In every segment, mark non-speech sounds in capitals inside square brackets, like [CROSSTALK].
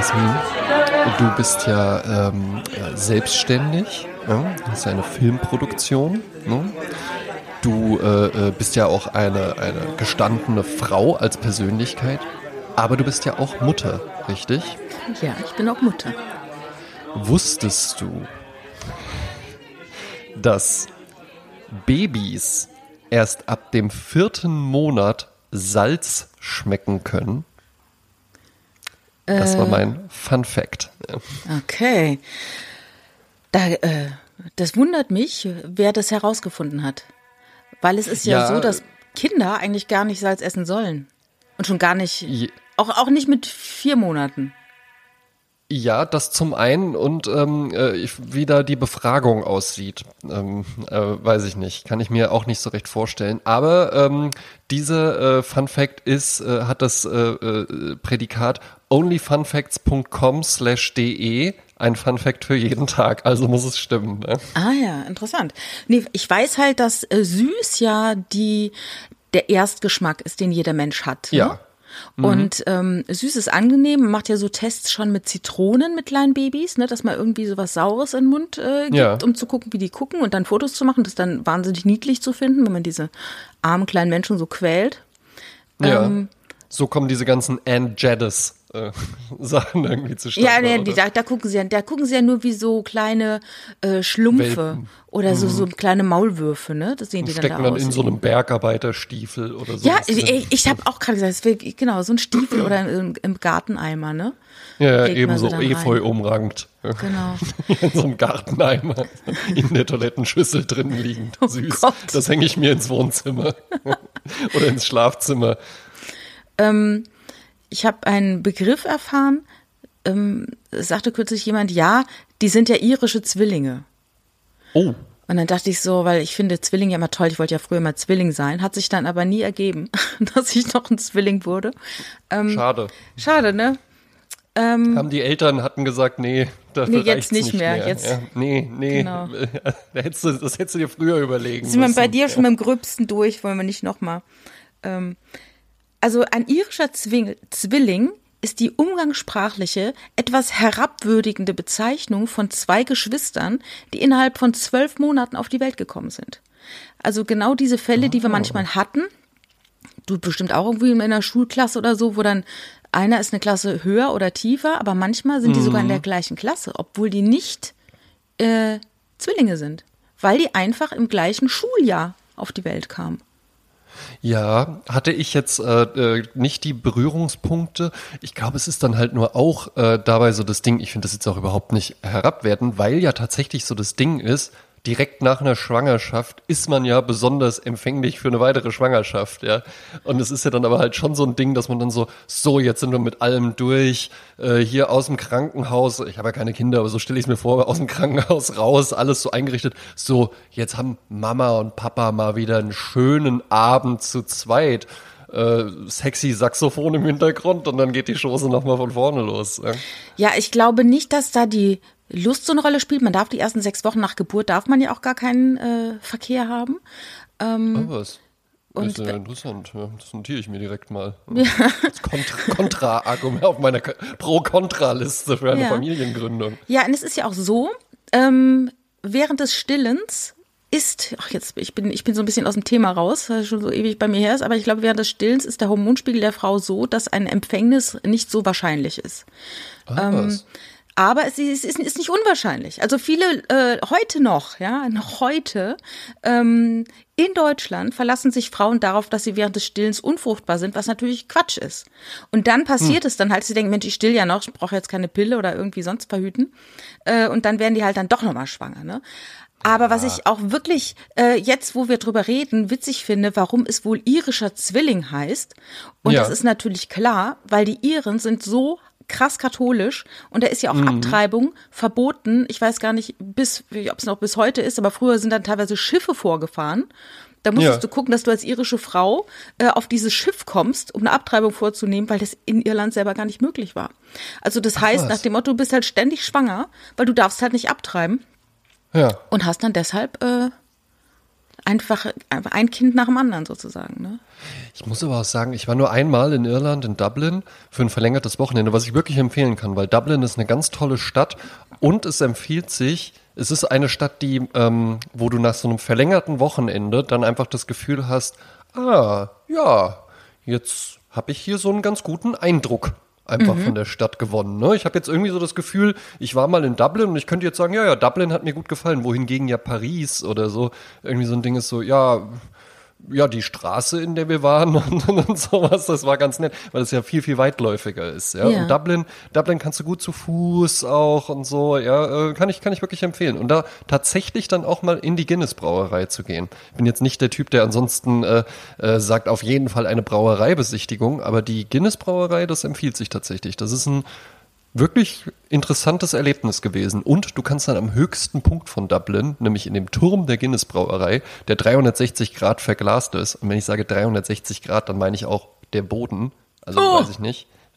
Jasmin, du bist ja ähm, selbstständig, ja? hast eine Filmproduktion. Ne? Du äh, äh, bist ja auch eine, eine gestandene Frau als Persönlichkeit, aber du bist ja auch Mutter, richtig? Ja, ich bin auch Mutter. Wusstest du, dass Babys erst ab dem vierten Monat Salz schmecken können? Das war Äh. mein Fun Fact. Okay. Da, äh, das wundert mich, wer das herausgefunden hat. Weil es ist ja, Ja. so, dass Kinder eigentlich gar nicht Salz essen sollen. Und schon gar nicht, auch, auch nicht mit vier Monaten. Ja, das zum einen und ähm, äh, wie da die Befragung aussieht, ähm, äh, weiß ich nicht, kann ich mir auch nicht so recht vorstellen. Aber ähm, diese äh, Fun Fact ist, äh, hat das äh, äh, Prädikat onlyfunfacts.com slash de, ein Fun Fact für jeden Tag, also muss es stimmen. Ne? Ah ja, interessant. Nee, ich weiß halt, dass äh, süß ja die, der Erstgeschmack ist, den jeder Mensch hat. Ne? Ja. Und ähm, süß ist angenehm. Man macht ja so Tests schon mit Zitronen mit kleinen Babys, ne, dass man irgendwie so was Saures in den Mund äh, gibt, Ja. um zu gucken, wie die gucken und dann Fotos zu machen. Das ist dann wahnsinnig niedlich zu finden, wenn man diese armen kleinen Menschen so quält. Ja. Ähm. so kommen diese ganzen Ann Jaddis äh, [LAUGHS] Sachen irgendwie zustande. Ja, nee, die, da, da gucken sie ja, da gucken sie ja nur wie so kleine äh, Schlumpfe Welpen. oder so, so kleine Maulwürfe, ne? Das sehen die dann stecken da dann in so einem Bergarbeiterstiefel oder so. ja, ich, ich habe auch gerade gesagt, es wär, genau, so ein Stiefel [CLEARS THROAT] oder im, im Garteneimer, ne? Ja, ja legt eben man so sie dann Efeu rein. umrankt. Genau. [LAUGHS] In so einem Garteneimer in der Toilettenschüssel drin liegend. Süß. Oh Gott. Das hänge ich mir ins Wohnzimmer [LAUGHS] oder ins Schlafzimmer. Ich habe einen Begriff erfahren, ähm, sagte kürzlich jemand, ja, die sind ja irische Zwillinge. Oh, Und dann dachte ich so, weil ich finde Zwilling ja immer toll, ich wollte ja früher mal Zwilling sein, hat sich dann aber nie ergeben, [LAUGHS] dass ich noch ein Zwilling wurde. Ähm, schade. schade, ne? Haben die Eltern hatten gesagt, nee, dafür Nee, jetzt reicht's nicht mehr, jetzt- Ja, nee, nee. Genau. [LAUGHS] Da hättest du, das hättest du dir früher überlegen Sind wir bei dir schon beim Gröbsten durch, wollen wir nicht nochmal. Ähm, also ein irischer Zwing, Zwilling ist die umgangssprachliche, etwas herabwürdigende Bezeichnung von zwei Geschwistern, die innerhalb von zwölf Monaten auf die Welt gekommen sind. Also genau diese Fälle, die wir manchmal hatten, du bestimmt auch irgendwie in einer Schulklasse oder so, wo dann einer ist eine Klasse höher oder tiefer, aber manchmal sind die sogar in der gleichen Klasse, obwohl die nicht äh, Zwillinge sind, weil die einfach im gleichen Schuljahr auf die Welt kamen. Ja, hatte ich jetzt äh, äh, nicht die Berührungspunkte. Ich glaube, es ist dann halt nur auch äh, dabei so das Ding, ich finde das jetzt auch überhaupt nicht herabwerten, weil ja tatsächlich so das Ding ist, direkt nach einer Schwangerschaft ist man ja besonders empfänglich für eine weitere Schwangerschaft, ja. Und es ist ja dann aber halt schon so ein Ding, dass man dann so, so, jetzt sind wir mit allem durch, äh, hier aus dem Krankenhaus, ich habe ja keine Kinder, aber so stelle ich es mir vor, aus dem Krankenhaus raus, alles so eingerichtet, so, jetzt haben Mama und Papa mal wieder einen schönen Abend zu zweit. Äh, sexy Saxophon im Hintergrund und dann geht die Chose nochmal von vorne los. Ja. Ja, ich glaube nicht, dass da die Lust so eine Rolle spielt. Man darf die ersten sechs Wochen nach Geburt, darf man ja auch gar keinen äh, Verkehr haben. Ah, was? und ist ja interessant. Ja, das notiere ich mir direkt mal. [LAUGHS] Als Kontra- Kontra-Argument auf meiner Pro-Kontra-Liste für eine Ja. Familiengründung. Ja, und es ist ja auch so, ähm, während des Stillens ist, ach jetzt, ich bin, ich bin so ein bisschen aus dem Thema raus, weil es schon so ewig bei mir her ist, aber ich glaube, während des Stillens ist der Hormonspiegel der Frau so, dass ein Empfängnis nicht so wahrscheinlich ist. Ah, was? Aber es ist, ist, ist nicht unwahrscheinlich. Also viele äh, heute noch, ja, noch heute ähm, in Deutschland verlassen sich Frauen darauf, dass sie während des Stillens unfruchtbar sind, was natürlich Quatsch ist. Und dann passiert es dann halt, sie denken, Mensch, ich still ja noch, ich brauche jetzt keine Pille oder irgendwie sonst verhüten. Äh, und dann werden die halt dann doch nochmal schwanger. Ne? Aber was ich auch wirklich äh, jetzt, wo wir drüber reden, witzig finde, warum es wohl irischer Zwilling heißt. Und Ja. das ist natürlich klar, weil die Iren sind so krass katholisch und da ist ja auch Abtreibung verboten. Ich weiß gar nicht, bis ob es noch bis heute ist, aber früher sind dann teilweise Schiffe vorgefahren. Da musstest Ja. du gucken, dass du als irische Frau äh, auf dieses Schiff kommst, um eine Abtreibung vorzunehmen, weil das in Irland selber gar nicht möglich war. Also das heißt, was. nach dem Motto, du bist halt ständig schwanger, weil du darfst halt nicht abtreiben Ja. und hast dann deshalb äh, einfach ein Kind nach dem anderen sozusagen. Ne? Ich muss aber auch sagen, ich war nur einmal in Irland, in Dublin, für ein verlängertes Wochenende, was ich wirklich empfehlen kann, weil Dublin ist eine ganz tolle Stadt und es empfiehlt sich, es ist eine Stadt, die, ähm, wo du nach so einem verlängerten Wochenende dann einfach das Gefühl hast, ah, ja, jetzt habe ich hier so einen ganz guten Eindruck einfach mhm. von der Stadt gewonnen. Ne? Ich habe jetzt irgendwie so das Gefühl, ich war mal in Dublin und ich könnte jetzt sagen, ja, ja, Dublin hat mir gut gefallen, wohingegen ja Paris oder so irgendwie so ein Ding ist so, ja, ja, die Straße, in der wir waren [LAUGHS] und, und, sowas, das war ganz nett, weil es ja viel, viel weitläufiger ist. Ja? ja. Und Dublin, Dublin kannst du gut zu Fuß auch und so, ja, äh, kann ich, kann ich wirklich empfehlen. Und da tatsächlich dann auch mal in die Guinness-Brauerei zu gehen. Bin jetzt nicht der Typ, der ansonsten äh, äh, sagt, auf jeden Fall eine Brauereibesichtigung, aber die Guinness-Brauerei, das empfiehlt sich tatsächlich. Das ist ein wirklich interessantes Erlebnis gewesen. Und du kannst dann am höchsten Punkt von Dublin, nämlich in dem Turm der Guinness Brauerei, der 360 Grad verglast ist. Und wenn ich sage 360 Grad, dann meine ich auch der Boden. Also oh. weiß ich nicht. [LAUGHS]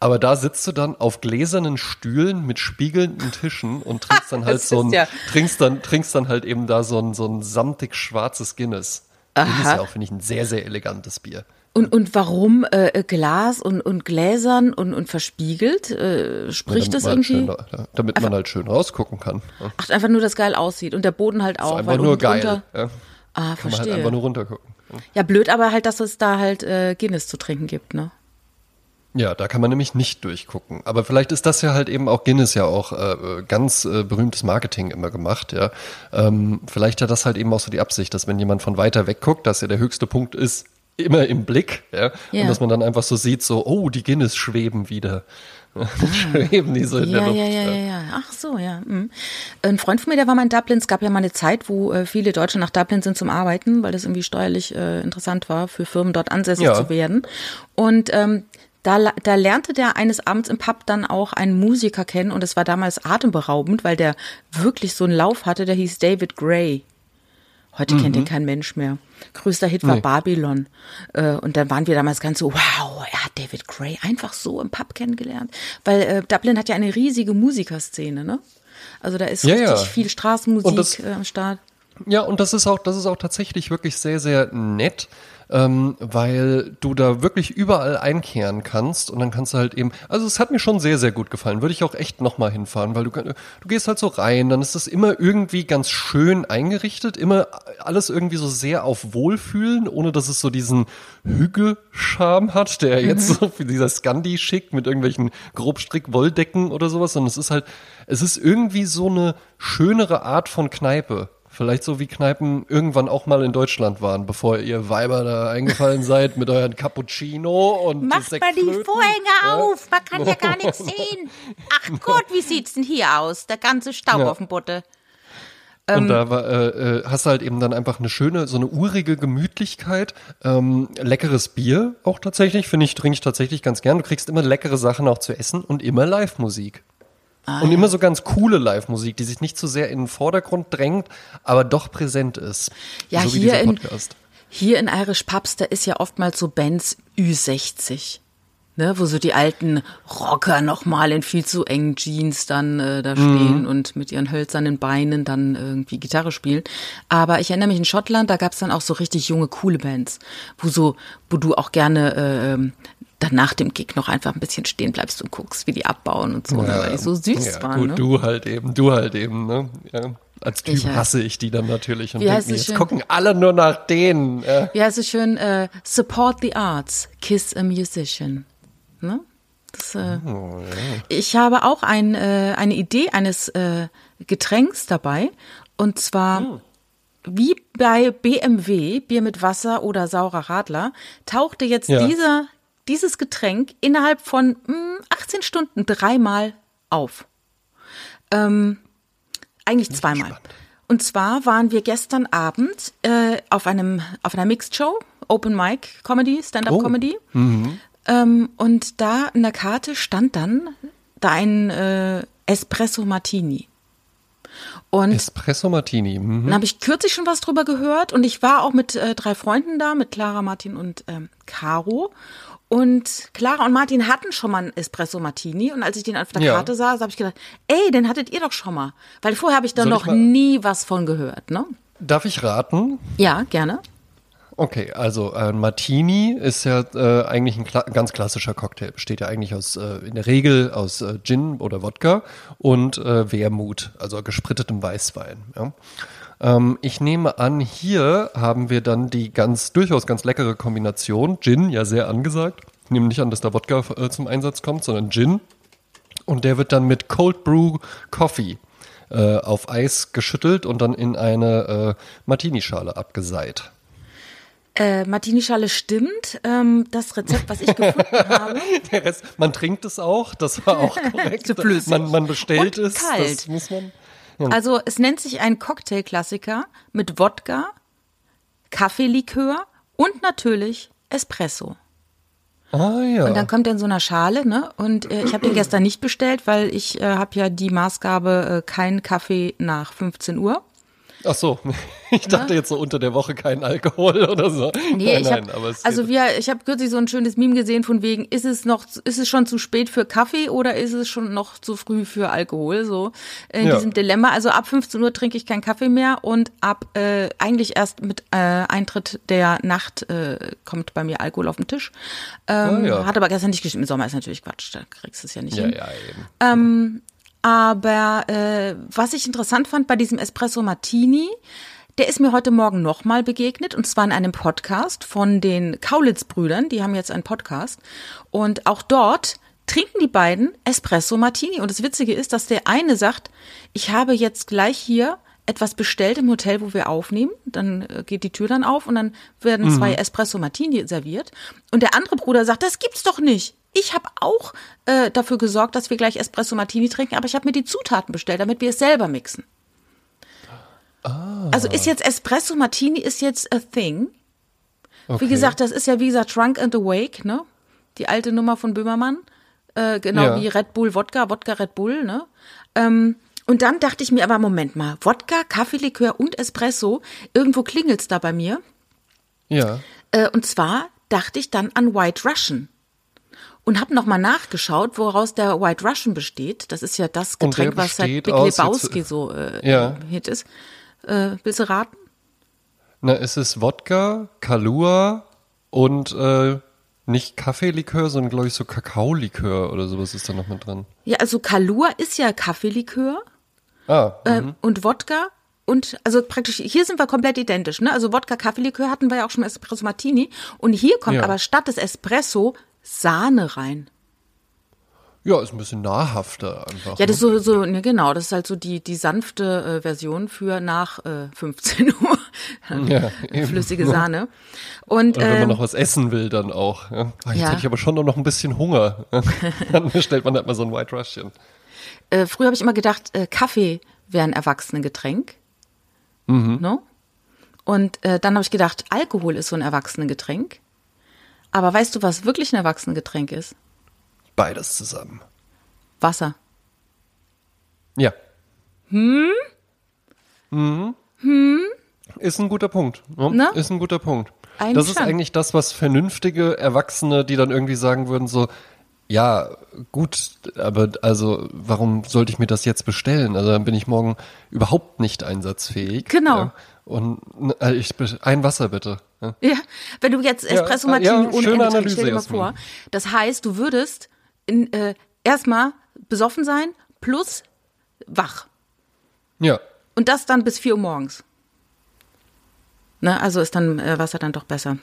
aber da sitzt du dann auf gläsernen Stühlen mit spiegelnden Tischen und trinkst dann [LAUGHS] halt so ein, ja. trinkst dann, trinkst dann halt eben da so ein, so ein samtig schwarzes Guinness. Aha. Guinness ist ja auch, finde ich, ein sehr, sehr elegantes Bier. Und, und warum äh, Glas und, und Gläsern und, und verspiegelt? Äh, spricht ja, das irgendwie? Schön, ja, damit man halt schön rausgucken kann. Ja. Ach, einfach nur, dass geil aussieht und der Boden halt auch. Ist einfach nur geil. Drunter, ja. Ah, kann verstehe. Man halt einfach nur runtergucken. Ja, blöd aber halt, dass es da halt äh, Guinness zu trinken gibt, ne? Ja, da kann man nämlich nicht durchgucken. Aber vielleicht ist das ja halt eben auch Guinness ja auch äh, ganz äh, berühmtes Marketing immer gemacht, ja. Ähm, vielleicht hat das halt eben auch so die Absicht, dass wenn jemand von weiter weg guckt, dass ja der höchste Punkt ist, immer im Blick, ja? ja. Und dass man dann einfach so sieht, so, oh, die Guinness schweben wieder. [LAUGHS] Ah. schweben die so in ja, der Luft. Ja, ja, ja, ja. Ach so, ja. Mhm. Ein Freund von mir, der war mal in Dublin. Es gab ja mal eine Zeit, wo äh, viele Deutsche nach Dublin sind zum Arbeiten, weil das irgendwie steuerlich äh, interessant war, für Firmen dort ansässig ja. zu werden. Und ähm, da, da lernte der eines Abends im Pub dann auch einen Musiker kennen und es war damals atemberaubend, weil der wirklich so einen Lauf hatte, der hieß David Gray. Heute mhm. kennt ihn kein Mensch mehr. Größter Hit war nee. Babylon. Äh, und dann waren wir damals ganz so, wow, er hat David Gray einfach so im Pub kennengelernt. Weil äh, Dublin hat ja eine riesige Musikerszene, ne? Also da ist ja, richtig ja. viel Straßenmusik äh, am Start. Ja, und das ist auch, das ist auch tatsächlich wirklich sehr, sehr nett ähm, weil du da wirklich überall einkehren kannst und dann kannst du halt eben, also es hat mir schon sehr, sehr gut gefallen, würde ich auch echt nochmal hinfahren, weil du, du gehst halt so rein, dann ist das immer irgendwie ganz schön eingerichtet, immer alles irgendwie so sehr auf Wohlfühlen, ohne dass es so diesen Hügge-Charme hat, der mhm. jetzt so für dieser Scandi schickt mit irgendwelchen Grobstrick-Wolldecken oder sowas, sondern es ist halt, es ist irgendwie so eine schönere Art von Kneipe. Vielleicht so wie Kneipen irgendwann auch mal in Deutschland waren, bevor ihr Weiber da eingefallen [LAUGHS] seid mit euren Cappuccino und Macht mal die Vorhänge ja? auf, man kann ja gar nichts [LAUGHS] sehen. Ach Gott, wie sieht's denn hier aus? Der ganze Staub ja. auf dem Butte. Und ähm, da war, äh, äh, hast du halt eben dann einfach eine schöne, so eine urige Gemütlichkeit, ähm, leckeres Bier auch tatsächlich, finde ich, trinke ich tatsächlich ganz gern. Du kriegst immer leckere Sachen auch zu essen und immer Live-Musik. Ah, und ja. immer so ganz coole Live-Musik, die sich nicht so sehr in den Vordergrund drängt, aber doch präsent ist. Ja, so hier, in, hier in Irish Pubs, da ist ja oftmals so Bands Ü60. Ne, wo so die alten Rocker nochmal in viel zu engen Jeans dann äh, da stehen mhm. und mit ihren hölzernen Beinen dann irgendwie Gitarre spielen. Aber ich erinnere mich in Schottland, da gab's dann auch so richtig junge, coole Bands, wo so, wo du auch gerne äh, ähm, dann nach dem Gig noch einfach ein bisschen stehen bleibst und guckst, wie die abbauen und so, ne, ja, weil die so süß ja, waren. Gut, ne? du halt eben, du halt eben, ne? Ja. Als Typ ich, hasse ich die dann natürlich und denke mir, jetzt schön? gucken alle nur nach denen. Ja. Wie heißt es schön? Uh, support the arts, kiss a musician. Ne? Das, äh, oh, ja. Ich habe auch ein, äh, eine Idee eines äh, Getränks dabei und zwar oh. wie bei BMW, Bier mit Wasser oder saurer Radler, tauchte jetzt ja. dieser dieses Getränk innerhalb von mh, hm, 18 Stunden dreimal auf. Ähm, eigentlich zweimal. Und zwar waren wir gestern Abend äh, auf einem auf einer Mixed Show, Open Mic Comedy, Stand-up Comedy. Oh. Mhm. Ähm, und da in der Karte stand dann da ein äh, Espresso Martini. Und Espresso Martini. Mhm. Dann habe ich kürzlich schon was drüber gehört und ich war auch mit äh, drei Freunden da, mit Clara, Martin und ähm, Caro. Und Clara und Martin hatten schon mal einen Espresso Martini und als ich den auf der ja. Karte sah, habe ich gedacht, ey, den hattet ihr doch schon mal. Weil vorher habe ich da noch ich nie was von gehört, ne? Darf ich raten? Ja, gerne. Okay, also äh, Martini ist ja äh, eigentlich ein kla ganz klassischer Cocktail. Besteht ja eigentlich aus äh, in der Regel aus äh, Gin oder Wodka und äh, Wermut, also gesprittetem Weißwein. Ja. Ähm, ich nehme an, hier haben wir dann die ganz durchaus ganz leckere Kombination Gin, ja sehr angesagt. Ich nehme nicht an, dass da Wodka äh, zum Einsatz kommt, sondern Gin. Und der wird dann mit Cold Brew Coffee äh, auf Eis geschüttelt und dann in eine äh, Martini-Schale abgeseit. Äh, Martini-Schale stimmt. Ähm, das Rezept, was ich gefunden [LAUGHS] habe. Rest, man trinkt es auch, das war auch [LAUGHS] korrekt. Man, man bestellt Und es, kalt. das muss man. Also es nennt sich ein Cocktail-Klassiker mit Wodka, Kaffeelikör und natürlich Espresso. Ah ja. Und dann kommt er in so einer Schale, ne? Und äh, ich habe den gestern nicht bestellt, weil ich äh, habe ja die Maßgabe äh, kein Kaffee nach 15 Uhr. Ach so, [LAUGHS] ich dachte jetzt so unter der Woche kein Alkohol [LAUGHS] oder so. Nee, nein, ich nein, hab, aber es also wir, ich habe kürzlich so ein schönes Meme gesehen von wegen, ist es noch, ist es schon zu spät für Kaffee oder ist es schon noch zu früh für Alkohol? So in Ja. diesem Dilemma. Also ab 15 Uhr trinke ich keinen Kaffee mehr und ab äh, eigentlich erst mit äh, Eintritt der Nacht äh, kommt bei mir Alkohol auf den Tisch. Ähm, Ah, ja. Hat aber gestern nicht gestimmt. Im Sommer ist natürlich Quatsch, da kriegst du es ja nicht ja, hin. ja, eben. Aber äh, was ich interessant fand bei diesem Espresso Martini, der ist mir heute Morgen nochmal begegnet und zwar in einem Podcast von den Kaulitz-Brüdern. Die haben jetzt einen Podcast und auch dort trinken die beiden Espresso Martini. Und das Witzige ist, dass der eine sagt, ich habe jetzt gleich hier etwas bestellt im Hotel, wo wir aufnehmen. Dann äh, geht die Tür dann auf und dann werden zwei Espresso Martini serviert. Und der andere Bruder sagt, das gibt's doch nicht. Ich habe auch äh, dafür gesorgt, dass wir gleich Espresso Martini trinken, aber ich habe mir die Zutaten bestellt, damit wir es selber mixen. Also ist jetzt Espresso Martini ist jetzt a thing. Wie Okay. gesagt, das ist ja wie gesagt Drunk and Awake, ne? Die alte Nummer von Böhmermann. Äh, genau Ja. wie Red Bull Wodka, Wodka Red Bull, ne? Ähm, und dann dachte ich mir aber, Moment mal, Wodka, Kaffeelikör und Espresso, irgendwo klingelt's da bei mir. Ja. Äh, und zwar dachte ich dann an White Russian. Und habe nochmal nachgeschaut, woraus der White Russian besteht. Das ist ja das Getränk, was seit Big Lebowski so äh, Ja. Hit ist. Äh, willst du raten? Na, es ist Wodka, Kalua und äh, nicht Kaffeelikör, sondern glaube ich so Kakaolikör oder sowas ist da noch mit drin. Ja, also Kalua ist ja Kaffeelikör Ah, ähm, und Wodka und also praktisch hier sind wir komplett identisch, ne? Also Wodka, Kaffeelikör hatten wir ja auch schon Espresso Martini und hier kommt Ja. aber statt des Espresso Sahne rein. ja, ist ein bisschen nahrhafter einfach. Ja, das ist ne? so, so ne, genau, das ist halt so die die sanfte äh, Version für nach äh, 15 [LAUGHS] Uhr. [LAUGHS] ja. [LAUGHS] Flüssige Sahne. Und Oder wenn man ähm, noch was essen will, dann auch. Ja. Ah, jetzt ja. hätte ich aber schon noch ein bisschen Hunger. dann bestellt man halt mal so ein White Russian. äh, früher habe ich immer gedacht, äh, Kaffee wäre ein Erwachsenengetränk. Mhm. No? Und äh, dann habe ich gedacht, Alkohol ist so ein Erwachsenengetränk. Aber weißt du, was wirklich ein Erwachsenengetränk ist? Beides zusammen. Wasser. Ja. Hm? Hm? Ist ein guter Punkt. Ja, Ne? Ist ein guter Punkt. Eigentlich das ist schon. eigentlich das, was vernünftige Erwachsene, die dann irgendwie sagen würden, so, ja, gut, aber also, warum sollte ich mir das jetzt bestellen? Also dann bin ich morgen überhaupt nicht einsatzfähig. Genau. Ja. Und äh, ich ein Wasser bitte. Ja. Ja, wenn du jetzt Espresso Martini ja, ohne Ende trinkst, stell dir mal vor. Das heißt, du würdest in, äh, erstmal besoffen sein plus wach. ja. Und das dann bis 4 Uhr morgens. Ne, also ist dann äh, Wasser dann doch besser.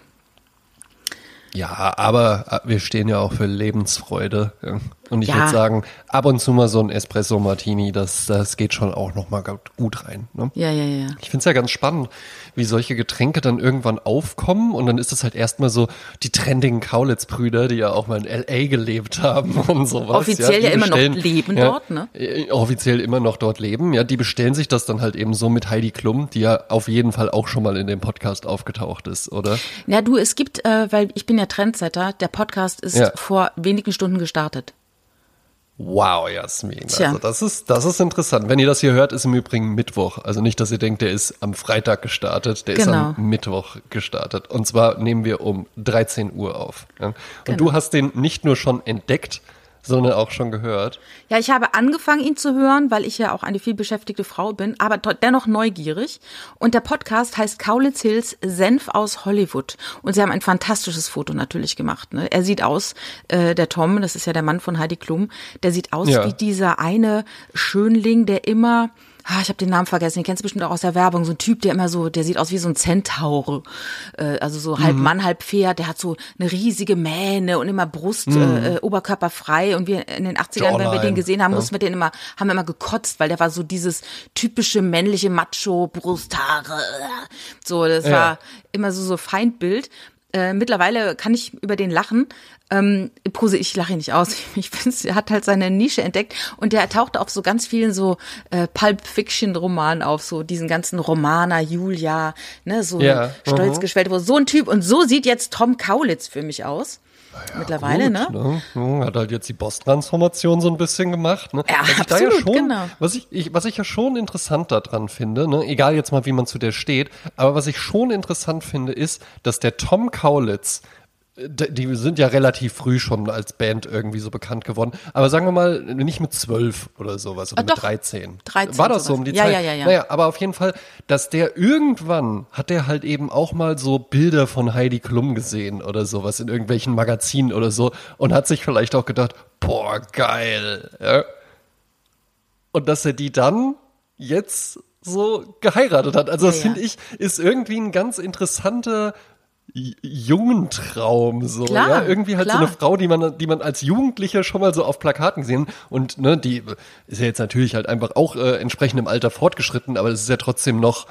Ja, aber äh, wir stehen ja auch für Lebensfreude. Ja. Und ich Ja. würde sagen, ab und zu mal so ein Espresso Martini, das, das geht schon auch nochmal gut rein. Ne? Ja, ja, ja. Ich find's ja ganz spannend, wie solche Getränke dann irgendwann aufkommen und dann ist es halt erstmal so die trendigen Kaulitz-Brüder, die ja auch mal in L.A. gelebt haben [LAUGHS] und sowas. Offiziell die ja immer noch leben dort, ne? äh, Offiziell immer noch dort leben, ja. Die bestellen sich das dann halt eben so mit Heidi Klum, die ja auf jeden Fall auch schon mal in dem Podcast aufgetaucht ist, oder? Ja, du, es gibt, äh, weil ich bin ja Trendsetter, der Podcast ist Ja. vor wenigen Stunden gestartet. Wow, Jasmin. Tja. Also das ist, das ist interessant. Wenn ihr das hier hört, ist im Übrigen Mittwoch. Also nicht, dass ihr denkt, der ist am Freitag gestartet, der ist Genau. am Mittwoch gestartet. Und zwar nehmen wir um 13 Uhr auf. Ja? Und Genau. du hast den nicht nur schon entdeckt, sondern auch schon gehört. Ja, ich habe angefangen, ihn zu hören, weil ich ja auch eine vielbeschäftigte Frau bin, aber dennoch neugierig. Und der Podcast heißt Kaulitz Hills Senf aus Hollywood. Und sie haben ein fantastisches Foto natürlich gemacht. Ne? Er sieht aus, äh, der Tom, das ist ja der Mann von Heidi Klum, der sieht aus ja. wie dieser eine Schönling, der immer ich habe den Namen vergessen, den kennst du bestimmt auch aus der Werbung, so ein Typ, der immer so, der sieht aus wie so ein Zentaure, äh, also so halb mhm. Mann, halb Pferd, der hat so eine riesige Mähne und immer Brust, mhm. äh, Oberkörper frei und wir in den 80ern, wenn wir den gesehen haben, ja. mussten wir den immer, haben wir immer gekotzt, weil der war so dieses typische männliche Macho, Brusthaare, so, das ja. war immer so, so Feindbild. Äh, mittlerweile kann ich über den lachen. Ähm, Pose, ich lache ihn nicht aus. [LAUGHS] Ich finde, er hat halt seine Nische entdeckt und der taucht auf so ganz vielen so äh, Pulp Fiction Romanen auf, so diesen ganzen Romaner, Julia, ne, so ja, stolz uh geschwellt, wo so ein Typ und so sieht jetzt Tom Kaulitz für mich aus. Ja, Mittlerweile, gut, ne? ne? Hat halt jetzt die Boss-Transformation so ein bisschen gemacht. Ne? Ja, was absolut, ich da ja schon, genau. Was ich, ich, was ich ja schon interessant daran finde, ne? egal jetzt mal, wie man zu der steht, aber was ich schon interessant finde, ist, dass der Tom Kaulitz die sind ja relativ früh schon als Band irgendwie so bekannt geworden. Aber sagen wir mal, nicht mit zwölf oder sowas oder ah, mit 13. 13. War das sowas. so um die ja, Zeit? Ja, ja, ja. Naja, aber auf jeden Fall, dass der irgendwann hat der halt eben auch mal so Bilder von Heidi Klum gesehen oder sowas in irgendwelchen Magazinen oder so und hat sich vielleicht auch gedacht, boah, geil. Ja? Und dass er die dann jetzt so geheiratet hat. Also das ja, finde ich, ist irgendwie ein ganz interessanter jungen Traum so klar, ja irgendwie halt klar. so eine Frau die man die man als Jugendlicher schon mal so auf Plakaten gesehen und ne die ist ja jetzt natürlich halt einfach auch äh, entsprechend im Alter fortgeschritten aber es ist ja trotzdem noch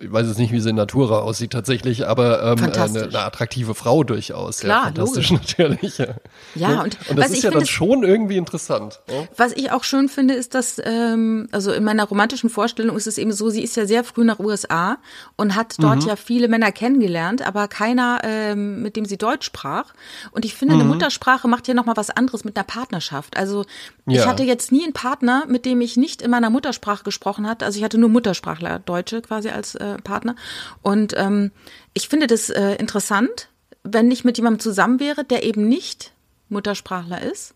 ich weiß jetzt nicht, wie sie in Natura aussieht tatsächlich, aber ähm, eine, eine, attraktive Frau durchaus. Klar, ja, fantastisch logisch. natürlich. Ja, ja und, und das ist ja dann schon irgendwie interessant. Ja? Was ich auch schön finde, ist, dass, ähm, also in meiner romantischen Vorstellung ist es eben so, sie ist ja sehr früh nach USA und hat dort mhm. ja viele Männer kennengelernt, aber keiner, ähm, mit dem sie Deutsch sprach. Und ich finde, mhm. eine Muttersprache macht ja nochmal was anderes mit einer Partnerschaft. Also ich ja. hatte jetzt nie einen Partner, mit dem ich nicht in meiner Muttersprache gesprochen hatte. Also ich hatte nur Muttersprachler, Deutsche quasi als äh, Partner. Und ähm, ich finde das äh, interessant, wenn ich mit jemandem zusammen wäre, der eben nicht Muttersprachler ist.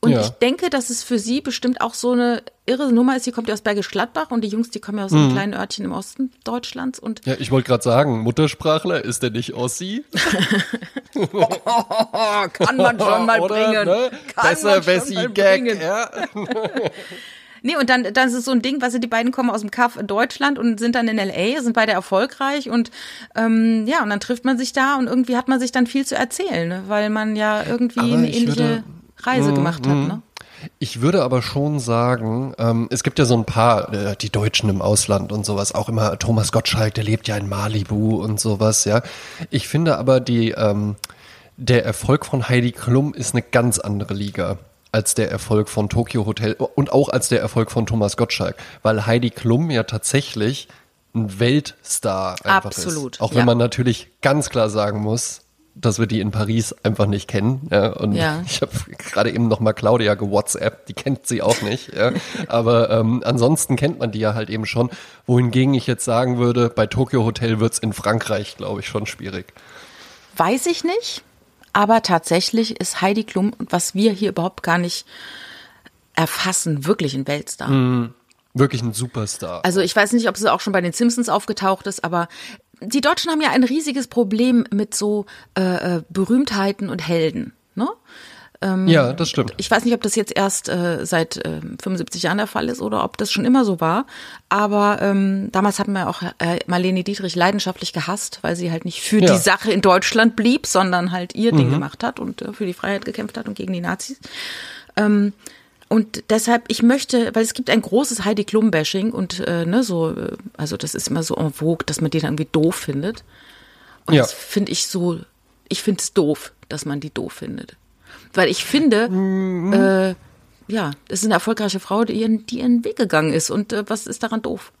Und ja. ich denke, dass es für sie bestimmt auch so eine irre Nummer ist. Sie kommt ja aus Bergisch Gladbach und die Jungs, die kommen ja aus einem mhm. kleinen Örtchen im Osten Deutschlands. Und ja, ich wollte gerade sagen, Muttersprachler, ist der nicht Ossi? [LAUGHS] [LAUGHS] kann man schon mal Oder, bringen. Ne? Besser Bessie-Gag, ja. [LAUGHS] Nee, und dann, dann ist es so ein Ding, was die beiden kommen aus dem Kaff Deutschland und sind dann in LA, sind beide erfolgreich und ähm, ja, und dann trifft man sich da und irgendwie hat man sich dann viel zu erzählen, ne? weil man ja irgendwie aber eine ähnliche würde, Reise mm, gemacht hat. Mm. Ne? Ich würde aber schon sagen, ähm, es gibt ja so ein paar, äh, die Deutschen im Ausland und sowas, auch immer Thomas Gottschalk, der lebt ja in Malibu und sowas, ja. Ich finde aber die, ähm, der Erfolg von Heidi Klum ist eine ganz andere Liga als der Erfolg von Tokyo Hotel und auch als der Erfolg von Thomas Gottschalk, weil Heidi Klum ja tatsächlich ein Weltstar einfach Absolut, ist. Auch wenn ja. man natürlich ganz klar sagen muss, dass wir die in Paris einfach nicht kennen. Ja, und ja. [LAUGHS] ich habe gerade eben noch mal Claudia gewhatsappt, die kennt sie auch nicht. Ja. Aber ähm, ansonsten kennt man die ja halt eben schon. Wohingegen ich jetzt sagen würde, bei Tokyo Hotel wird's in Frankreich, glaube ich, schon schwierig. Weiß ich nicht. Aber tatsächlich ist Heidi Klum, was wir hier überhaupt gar nicht erfassen, wirklich ein Weltstar. Mm, wirklich ein Superstar. Also ich weiß nicht, ob sie auch schon bei den Simpsons aufgetaucht ist, aber die Deutschen haben ja ein riesiges Problem mit so äh, äh Berühmtheiten und Helden. Ne? Ähm, ja, das stimmt. Ich weiß nicht, ob das jetzt erst äh, seit äh, 75 Jahren der Fall ist oder ob das schon immer so war. Aber ähm, damals hatten wir auch äh, Marlene Dietrich leidenschaftlich gehasst, weil sie halt nicht für ja. die Sache in Deutschland blieb, sondern halt ihr mhm. Ding gemacht hat und äh, für die Freiheit gekämpft hat und gegen die Nazis. Ähm, und deshalb, ich möchte, weil es gibt ein großes Heidi Klum-Bashing und äh, ne, so, äh, also das ist immer so en vogue, dass man die dann irgendwie doof findet. Und ja. das finde ich so, ich finde es doof, dass man die doof findet. Weil ich finde, mhm. äh, ja, das ist eine erfolgreiche Frau, die ihren, die ihren Weg gegangen ist. Und äh, was ist daran doof?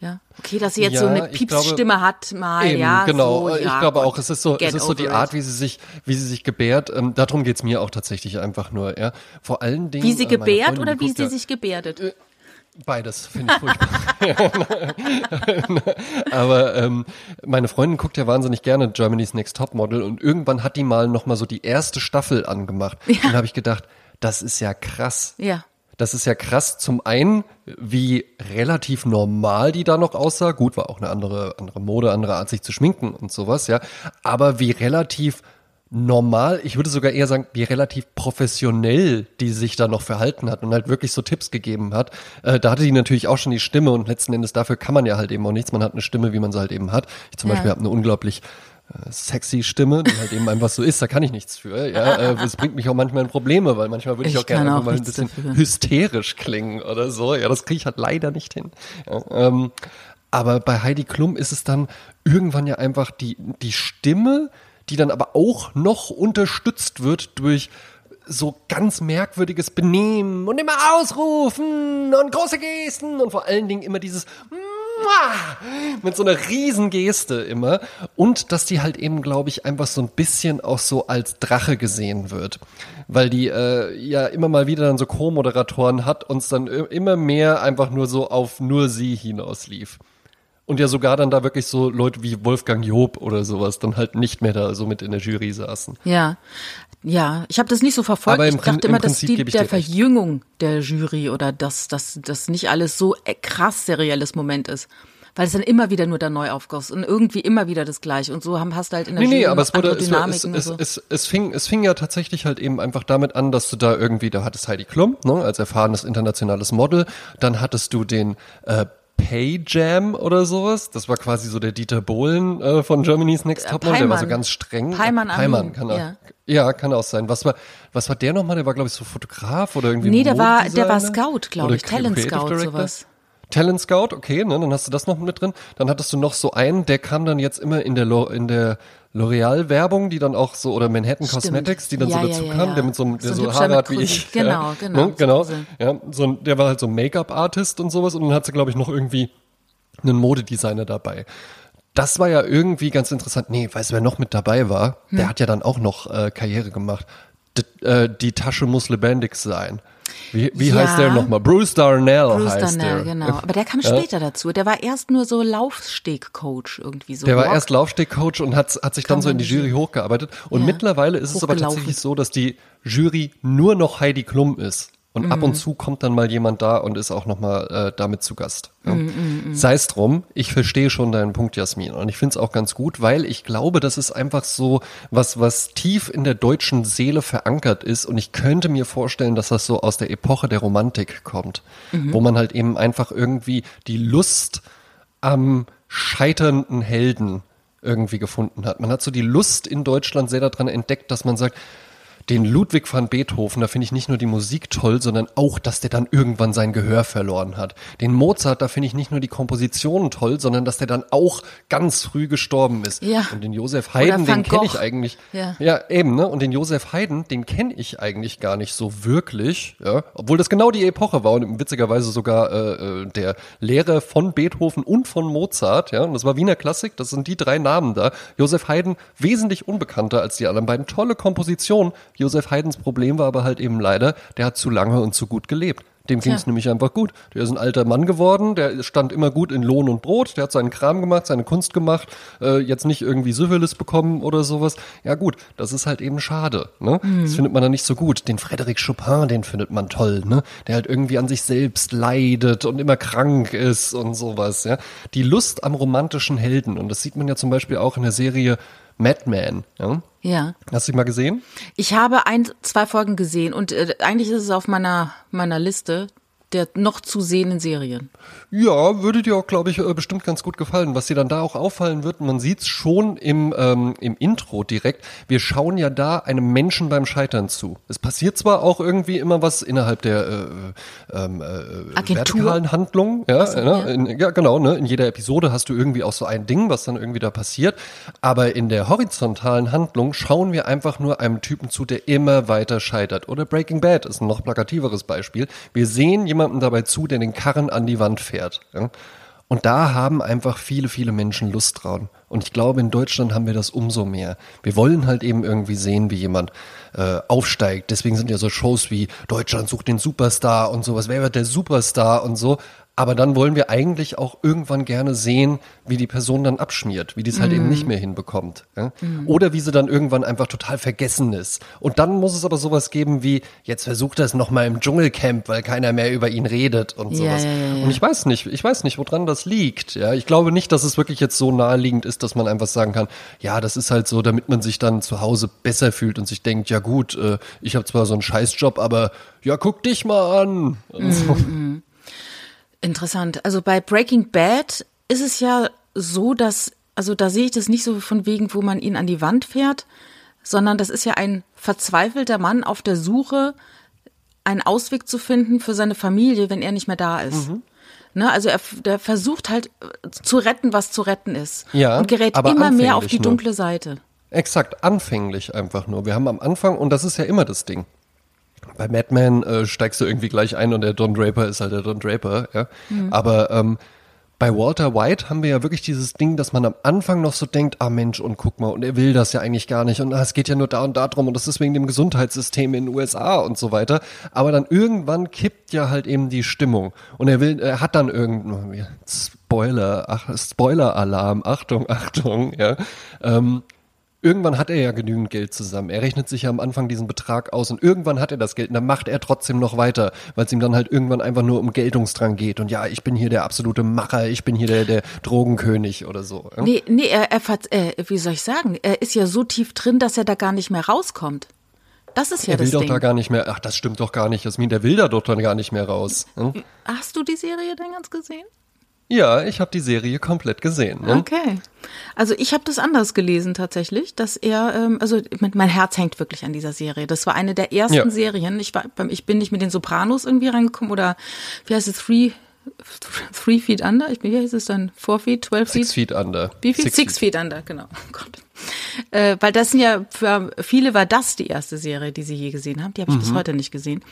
Ja, okay, dass sie jetzt ja, so eine Piepsstimme hat, mal, eben, ja. Genau, so, ich ja, glaube Gott, auch, es ist so, es ist so die Art, wie sie sich, wie sie sich gebärt. Ähm, darum geht's mir auch tatsächlich einfach nur, ja. Vor allen Dingen. Wie sie äh, gebärt oder wie sie sich gebärdet? Äh, Beides finde ich furchtbar. [LAUGHS] Aber ähm, meine Freundin guckt ja wahnsinnig gerne Germany's Next Top Model und irgendwann hat die mal noch mal so die erste Staffel angemacht. Ja. Und habe ich gedacht, das ist ja krass. Ja. Das ist ja krass. Zum einen, wie relativ normal die da noch aussah. Gut, war auch eine andere, andere Mode, andere Art, sich zu schminken und sowas, ja. Aber wie relativ normal, ich würde sogar eher sagen, wie relativ professionell die sich da noch verhalten hat und halt wirklich so Tipps gegeben hat. Äh, da hatte die natürlich auch schon die Stimme und letzten Endes dafür kann man ja halt eben auch nichts. Man hat eine Stimme, wie man sie halt eben hat. Ich zum Ja. Beispiel habe eine unglaublich äh, sexy Stimme, die halt eben einfach so ist, da kann ich nichts für. Ja, äh, es bringt mich auch manchmal in Probleme, weil manchmal würde ich, Ich auch gerne auch mal ein bisschen dafür. hysterisch klingen oder so. Ja, das kriege ich halt leider nicht hin. Ja, ähm, aber bei Heidi Klum ist es dann irgendwann ja einfach die, die Stimme, die dann aber auch noch unterstützt wird durch so ganz merkwürdiges Benehmen und immer ausrufen und große Gesten und vor allen Dingen immer dieses mit so einer riesen Geste immer. Und dass die halt eben glaube ich einfach so ein bisschen auch so als Drache gesehen wird, weil die äh, ja immer mal wieder dann so Co-Moderatoren hat und es dann immer mehr einfach nur so auf nur sie hinauslief. Und ja sogar dann da wirklich so Leute wie Wolfgang Job oder sowas dann halt nicht mehr da so mit in der Jury saßen. Ja. Ja, ich habe das nicht so verfolgt. Aber im ich dachte im immer, dass Prinzip die der dir recht. Verjüngung der Jury oder dass das das nicht alles so äh, krass serielles Moment ist. Weil es dann immer wieder nur da neu aufgoss und irgendwie immer wieder das Gleiche. Und so haben, hast du halt in der Nee, Jury nee, aber es wurde, es, es, es, so. es, es, fing, es fing ja tatsächlich halt eben einfach damit an, dass du da irgendwie, da hattest Heidi Klum, ne, als erfahrenes internationales Model, dann hattest du den äh, Pay Jam oder sowas. Das war quasi so der Dieter Bohlen äh, von Germany's Next Topmodel. Der war so ganz streng. Peimann Peimann kann er. ja. Ja. kann auch sein. Was war, was war der nochmal? Der war, glaube ich, so Fotograf oder irgendwie Nee, der war- der war? Scout, glaub Oder ich. Talent Scout, Director? sowas. Talent Scout, okay, ne, dann hast du das noch mit drin. Dann hattest du noch so einen, der kam dann jetzt immer in der Lo in der L'Oreal-Werbung, die dann auch so, oder Manhattan Stimmt. Cosmetics, die dann Ja, so dazu ja, kam, ja. der mit so einem, der So so, Haare hat wie ich. Krullen. [LAUGHS] Genau, ja, genau, Ne, so genau. Ja, so ein, der war halt so ein Make-up-Artist und sowas und dann hat sie, glaube ich, noch irgendwie einen Modedesigner dabei. Das war ja irgendwie ganz interessant. Nee, weißt du, wer noch mit dabei war? Hm. Der hat ja dann auch noch äh, Karriere gemacht. D äh, die Tasche muss lebendig sein. Wie, wie Ja. heißt der nochmal? Bruce Darnell Bruce heißt Darnell, der. genau. Aber der kam später dazu. Der war erst nur so Laufstegcoach irgendwie so. Der war erst Laufstegcoach und hat, hat sich dann so in die Jury hochgearbeitet. Und Ja. mittlerweile ist es aber tatsächlich so, dass die Jury nur noch Heidi Klum ist. Und ab und Mhm. zu kommt dann mal jemand da und ist auch nochmal äh, damit zu Gast. Ja. Mhm, Sei es drum, ich verstehe schon deinen Punkt, Jasmin. Und ich finde es auch ganz gut, weil ich glaube, das ist einfach so was, was tief in der deutschen Seele verankert ist. Und ich könnte mir vorstellen, dass das so aus der Epoche der Romantik kommt. Mhm. Wo man halt eben einfach irgendwie die Lust am scheiternden Helden irgendwie gefunden hat. Man hat so die Lust in Deutschland sehr daran entdeckt, dass man sagt, den Ludwig van Beethoven, da finde ich nicht nur die Musik toll, sondern auch, dass der dann irgendwann sein Gehör verloren hat. Den Mozart, da finde ich nicht nur die Kompositionen toll, sondern dass der dann auch ganz früh gestorben ist. Ja. Und den Josef Haydn, den kenne ich eigentlich. Ja. ja, eben, ne? Und den Josef Haydn, den kenne ich eigentlich gar nicht so wirklich, ja. Obwohl das genau die Epoche war und witzigerweise sogar äh, äh, der Lehrer von Beethoven und von Mozart, ja. Und das war Wiener Klassik, das sind die drei Namen da. Josef Haydn wesentlich unbekannter als die anderen beiden. Tolle Komposition. Josef Haydns Problem war aber halt eben leider, der hat zu lange und zu gut gelebt. Dem ging es Tja. nämlich einfach gut. Der ist ein alter Mann geworden, der stand immer gut in Lohn und Brot, der hat seinen Kram gemacht, seine Kunst gemacht, äh, jetzt nicht irgendwie Syphilis bekommen oder sowas. Ja gut, das ist halt eben schade. Ne? Das findet man dann nicht so gut. Den Frédéric Chopin, den findet man toll, ne? Der halt irgendwie an sich selbst leidet und immer krank ist und sowas. Ja? Die Lust am romantischen Helden, und das sieht man ja zum Beispiel auch in der Serie Madman. Ja? Ja. Hast du die mal gesehen? Ich habe ein, zwei Folgen gesehen und äh, eigentlich ist es auf meiner, meiner Liste der noch zu sehenden Serien. Ja, würde dir auch, glaube ich, äh, bestimmt ganz gut gefallen. Was dir dann da auch auffallen wird, man sieht's schon im, ähm, im Intro direkt, wir schauen ja da einem Menschen beim Scheitern zu. Es passiert zwar auch irgendwie immer was innerhalb der äh, ähm, äh, Agentur. vertikalen Handlung, ja, so, ne? ja. In, ja, genau, ne? in jeder Episode hast du irgendwie auch so ein Ding, was dann irgendwie da passiert, aber in der horizontalen Handlung schauen wir einfach nur einem Typen zu, der immer weiter scheitert. Oder Breaking Bad ist ein noch plakativeres Beispiel. Wir sehen jemanden dabei zu, der den Karren an die Wand fährt. Ja? Und da haben einfach viele, viele Menschen Lust dran. Und ich glaube, in Deutschland haben wir das umso mehr. Wir wollen halt eben irgendwie sehen, wie jemand äh, aufsteigt. Deswegen sind ja so Shows wie Deutschland sucht den Superstar und sowas. Wer wird der Superstar und so. Aber dann wollen wir eigentlich auch irgendwann gerne sehen, wie die Person dann abschmiert, wie die es halt eben Mhm. nicht mehr hinbekommt. Ja? Oder wie sie dann irgendwann einfach total vergessen ist. Und dann muss es aber sowas geben wie, jetzt versucht er es nochmal im Dschungelcamp, weil keiner mehr über ihn redet und sowas. ja, ja. Und ich weiß nicht, ich weiß nicht, woran das liegt. Ja, ich glaube nicht, dass es wirklich jetzt so naheliegend ist, dass man einfach sagen kann, ja, das ist halt so, damit man sich dann zu Hause besser fühlt und sich denkt, ja gut, äh, ich habe zwar so einen Scheißjob, aber ja, guck dich mal an. Und so. Interessant. Also bei Breaking Bad ist es ja so, dass, also da sehe ich das nicht so von wegen, wo man ihn an die Wand fährt, sondern das ist ja ein verzweifelter Mann auf der Suche, einen Ausweg zu finden für seine Familie, wenn er nicht mehr da ist. Mhm. Ne, also er der versucht halt äh, zu retten, was zu retten ist. Ja, und gerät immer mehr auf die nur. dunkle Seite. Exakt, anfänglich einfach nur. Wir haben am Anfang, und das ist ja immer das Ding. Bei Madman äh, steigst du irgendwie gleich ein und der Don Draper ist halt der Don Draper, ja. Aber ähm, bei Walter White haben wir ja wirklich dieses Ding, dass man am Anfang noch so denkt, ah Mensch, und guck mal, und er will das ja eigentlich gar nicht und ah, es geht ja nur da und da drum und das ist wegen dem Gesundheitssystem in den USA und so weiter. Aber dann irgendwann kippt ja halt eben die Stimmung und er will, er hat dann irgendwann, Spoiler, ach, Spoiler-Alarm, Achtung, Achtung, ja. Ähm, Irgendwann hat er ja genügend Geld zusammen. Er rechnet sich ja am Anfang diesen Betrag aus und irgendwann hat er das Geld und dann macht er trotzdem noch weiter, weil es ihm dann halt irgendwann einfach nur um Geltungsdrang geht und ja, ich bin hier der absolute Macher, ich bin hier der, der Drogenkönig oder so. Ja? Nee, nee, er, er, ver- äh, wie soll ich sagen, er ist ja so tief drin, dass er da gar nicht mehr rauskommt. Das ist ja er will das doch Ding. da gar nicht mehr, ach, das stimmt doch gar nicht, Jasmin, der will da doch dann gar nicht mehr raus. Hm? Hast du die Serie denn ganz gesehen? Ja, ich habe die Serie komplett gesehen. Ne? Okay. Also ich habe das anders gelesen tatsächlich, dass er, ähm, also mein Herz hängt wirklich an dieser Serie. Das war eine der ersten Ja. Serien. Ich war, ich bin nicht mit den Sopranos irgendwie reingekommen oder wie heißt es, Three, Three Feet Under? Ich bin, wie heißt es dann? Four Feet, Twelve Feet? Six Feet Under. Wie viel? Six, Feet. Under, genau. Oh Gott. Äh, weil das sind ja, für viele war das die erste Serie, die sie je gesehen haben. Die habe ich bis heute nicht gesehen.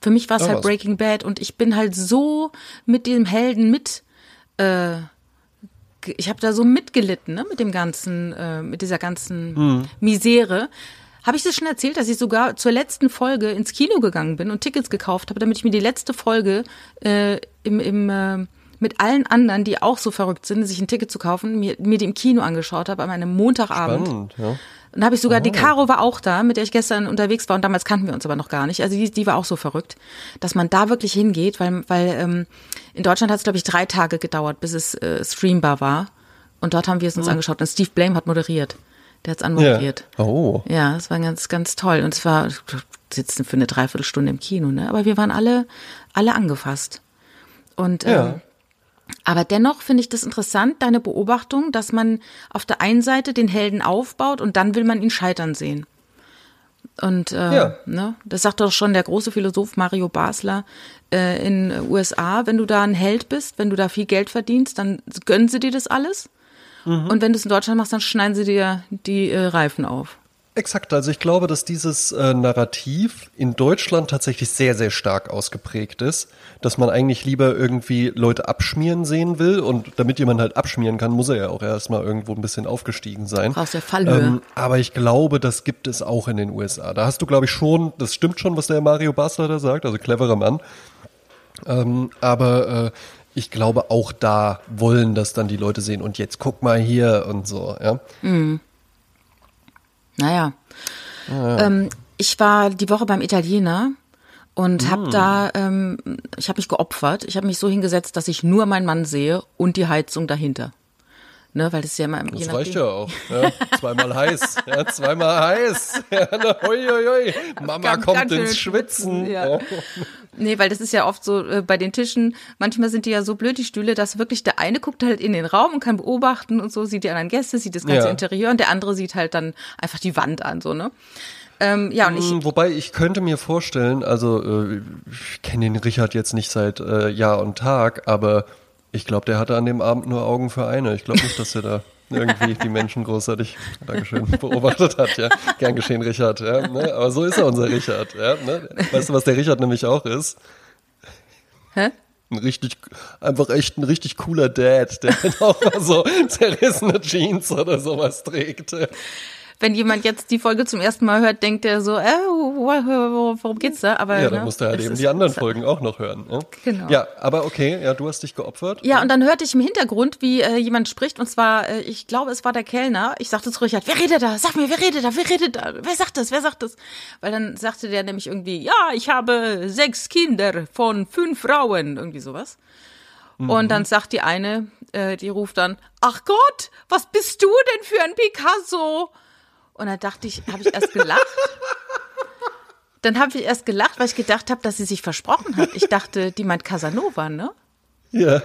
Für mich war es Ah, halt was. Breaking Bad und ich bin halt so mit dem Helden mit, äh, ich habe da so mitgelitten, ne, mit dem ganzen, äh, mit dieser ganzen Misere. Habe ich das schon erzählt, dass ich sogar zur letzten Folge ins Kino gegangen bin und Tickets gekauft habe, damit ich mir die letzte Folge äh, im, im äh, mit allen anderen, die auch so verrückt sind, sich ein Ticket zu kaufen, mir, mir die im Kino angeschaut habe an einem Montagabend. Spannend, ja. Und habe ich sogar, die Caro war auch da, mit der ich gestern unterwegs war und damals kannten wir uns aber noch gar nicht. Also die, die war auch so verrückt, dass man da wirklich hingeht, weil, weil ähm, in Deutschland hat es, glaube ich, drei Tage gedauert, bis es äh, streambar war. Und dort haben wir es uns angeschaut und Steve Blame hat moderiert. Der hat es anmoderiert. Ja. Oh. Ja, es war ganz, ganz toll. Und es war, sitzen für eine Dreiviertelstunde im Kino, ne? Aber wir waren alle, alle angefasst. Und Ja. Aber dennoch finde ich das interessant, deine Beobachtung, dass man auf der einen Seite den Helden aufbaut und dann will man ihn scheitern sehen. Und äh, Ja. ne, das sagt doch schon der große Philosoph Mario Basler äh, in USA, wenn du da ein Held bist, wenn du da viel Geld verdienst, dann gönnen sie dir das alles. Mhm. Und wenn du es in Deutschland machst, dann schneiden sie dir die äh, Reifen auf. Exakt, also ich glaube, dass dieses äh, Narrativ in Deutschland tatsächlich sehr, sehr stark ausgeprägt ist, dass man eigentlich lieber irgendwie Leute abschmieren sehen will und damit jemand halt abschmieren kann, muss er ja auch erstmal irgendwo ein bisschen aufgestiegen sein. Brauchst ja Fallhöhe. Ähm, aber ich glaube, das gibt es auch in den USA. Da hast du, glaube ich, schon, das stimmt schon, was der Mario Basler da sagt, also cleverer Mann. Ähm, aber äh, ich glaube, auch da wollen das dann die Leute sehen und jetzt guck mal hier und so, ja. Naja. Ähm, ich war die Woche beim Italiener und habe da, ähm, ich habe mich geopfert. Ich habe mich so hingesetzt, dass ich nur meinen Mann sehe und die Heizung dahinter. Ne, weil das ist ja immer je Das reicht ja auch. Ja, zweimal heiß. Ja, zweimal heiß. Ja, na, hoi, hoi, hoi. Mama Ganz, kommt ganz ins Schwitzen. Ja. Ja. Nee, weil das ist ja oft so äh, bei den Tischen, manchmal sind die ja so blöd, die Stühle, dass wirklich der eine guckt halt in den Raum und kann beobachten und so, sieht die anderen Gäste, sieht das ganze Ja. Interieur und der andere sieht halt dann einfach die Wand an, so, ne? Ähm, ja, und ich, Hm, Wobei ich könnte mir vorstellen, also äh, ich kenne den Richard jetzt nicht seit äh, Jahr und Tag, aber ich glaube, der hatte an dem Abend nur Augen für eine. Ich glaube nicht, dass er da irgendwie die Menschen großartig, Dankeschön, [LAUGHS] beobachtet hat. Ja, gern geschehen, Richard. Ja, ne? Aber so ist er unser Richard. Ja, ne? Weißt du, was der Richard nämlich auch ist? hä? Ein richtig, einfach echt ein richtig cooler Dad, der dann [LAUGHS] auch mal so zerrissene Jeans oder sowas trägt. Wenn jemand jetzt die Folge zum ersten Mal hört, denkt er so, äh, worum geht's da? Aber ja, dann ne, musst du halt eben die anderen Folgen auch noch hören. Ja? Genau. Ja, aber okay, ja, du hast dich geopfert. Ja, und dann hörte ich im Hintergrund, wie äh, jemand spricht, und zwar, äh, ich glaube, es war der Kellner. Ich sagte zu Richard, wer redet da? Sag mir, wer redet da? Wer redet da? Wer sagt das? Wer sagt das? Weil dann sagte der nämlich irgendwie, ja, ich habe sechs Kinder von fünf Frauen, irgendwie sowas. Und dann sagt die eine, äh, die ruft dann, ach Gott, was bist du denn für ein Picasso? Und dann dachte ich, habe ich erst gelacht. Dann habe ich erst gelacht, weil ich gedacht habe, dass sie sich versprochen hat. Ich dachte, die meint Casanova, ne? Ja.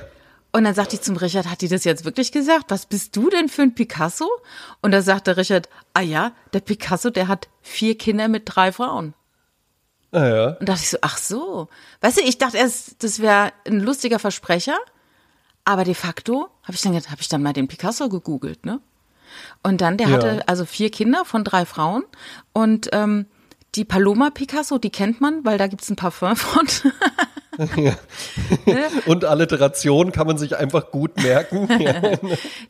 Und dann sagte ich zum Richard, hat die das jetzt wirklich gesagt? Was bist du denn für ein Picasso? Und da sagte Richard, ah ja, der Picasso, der hat vier Kinder mit drei Frauen. Ah, ja. Und dachte ich so, ach so. Weißt du, ich dachte erst, das wäre ein lustiger Versprecher. Aber de facto habe ich dann habe ich dann mal den Picasso gegoogelt, ne? Und dann, der Ja. hatte also vier Kinder von drei Frauen. Und ähm, die Paloma Picasso, die kennt man, weil da gibt's ein Parfum von. [LAUGHS] [LAUGHS] Und Alliteration kann man sich einfach gut merken. [LAUGHS] ja.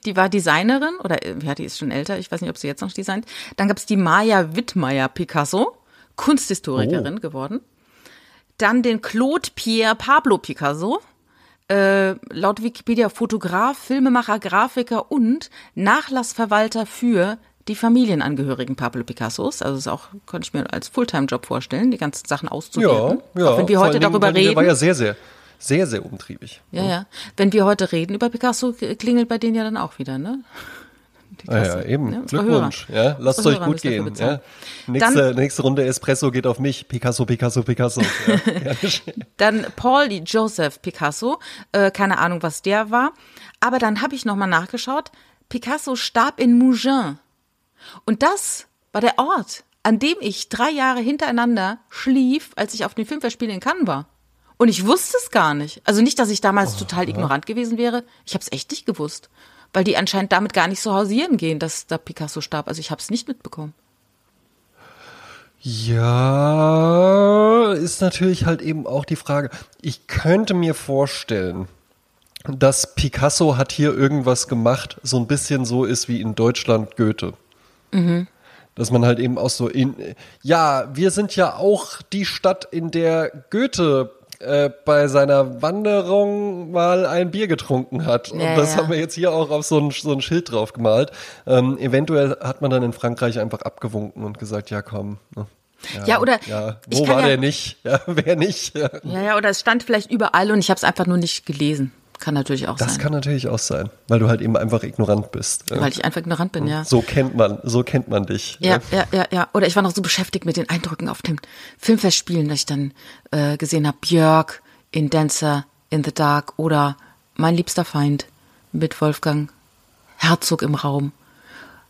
Die war Designerin, oder äh, ja, die ist schon älter, ich weiß nicht, ob sie jetzt noch designt. Dann gab's die Maya Wittmeier Picasso, Kunsthistorikerin Oh. geworden. Dann den Claude Pierre Pablo Picasso, äh, laut Wikipedia Fotograf, Filmemacher, Grafiker und Nachlassverwalter für die Familienangehörigen Pablo Picassos. Also das auch, könnte ich mir als Fulltime-Job vorstellen, die ganzen Sachen Ja, auszuwerten. ja. Auch wenn wir heute darüber weil Der war reden. ja sehr, sehr, sehr, sehr umtriebig. Ja, ja. Wenn wir heute reden über Picasso, klingelt bei denen ja dann auch wieder, ne? Die Ah, ja, Kasse, eben. ne? Glückwunsch. Ja, lasst euch gut gehen. Ja. Nächste, nächste Runde Espresso geht auf mich. Picasso, Picasso, Picasso. Ja. [LAUGHS] Ja. Dann Paul Joseph Picasso, äh, keine Ahnung, was der war. Aber dann habe ich nochmal nachgeschaut. Picasso starb in Mougins. Und das war der Ort, an dem ich drei Jahre hintereinander schlief, als ich auf den Filmfestspielen in Cannes war. Und ich wusste es gar nicht. Also nicht, dass ich damals total ignorant gewesen wäre. Ich habe es echt nicht gewusst. Weil die anscheinend damit gar nicht so hausieren gehen, dass da Picasso starb. Also ich habe es nicht mitbekommen. Ja, ist natürlich halt eben auch die Frage. Ich könnte mir vorstellen, dass Picasso hat hier irgendwas gemacht, so ein bisschen so ist wie in Deutschland Goethe. Dass man halt eben auch so in, ja, wir sind ja auch die Stadt, in der Goethe äh, bei seiner Wanderung mal ein Bier getrunken hat. Und Ja, das ja. haben wir jetzt hier auch auf so ein, so ein Schild drauf gemalt. Ähm, eventuell hat man dann in Frankreich einfach abgewunken und gesagt, ja komm. Ne? Ja, oder Ja, ich wo war der nicht? [LAUGHS] Ja, wer nicht? Ja. Ja, ja, oder es stand vielleicht überall und ich habe es einfach nur nicht gelesen. Kann natürlich auch Das sein. kann natürlich auch sein, weil du halt eben einfach ignorant bist. Weil ich einfach ignorant bin, ja. So kennt man, so kennt man dich. Ja, ja, ja, ja. Oder ich war noch so beschäftigt mit den Eindrücken auf dem Filmfestspielen, dass ich dann äh, gesehen habe, Björk in Dancer in the Dark oder Mein liebster Feind mit Wolfgang Herzog im Raum.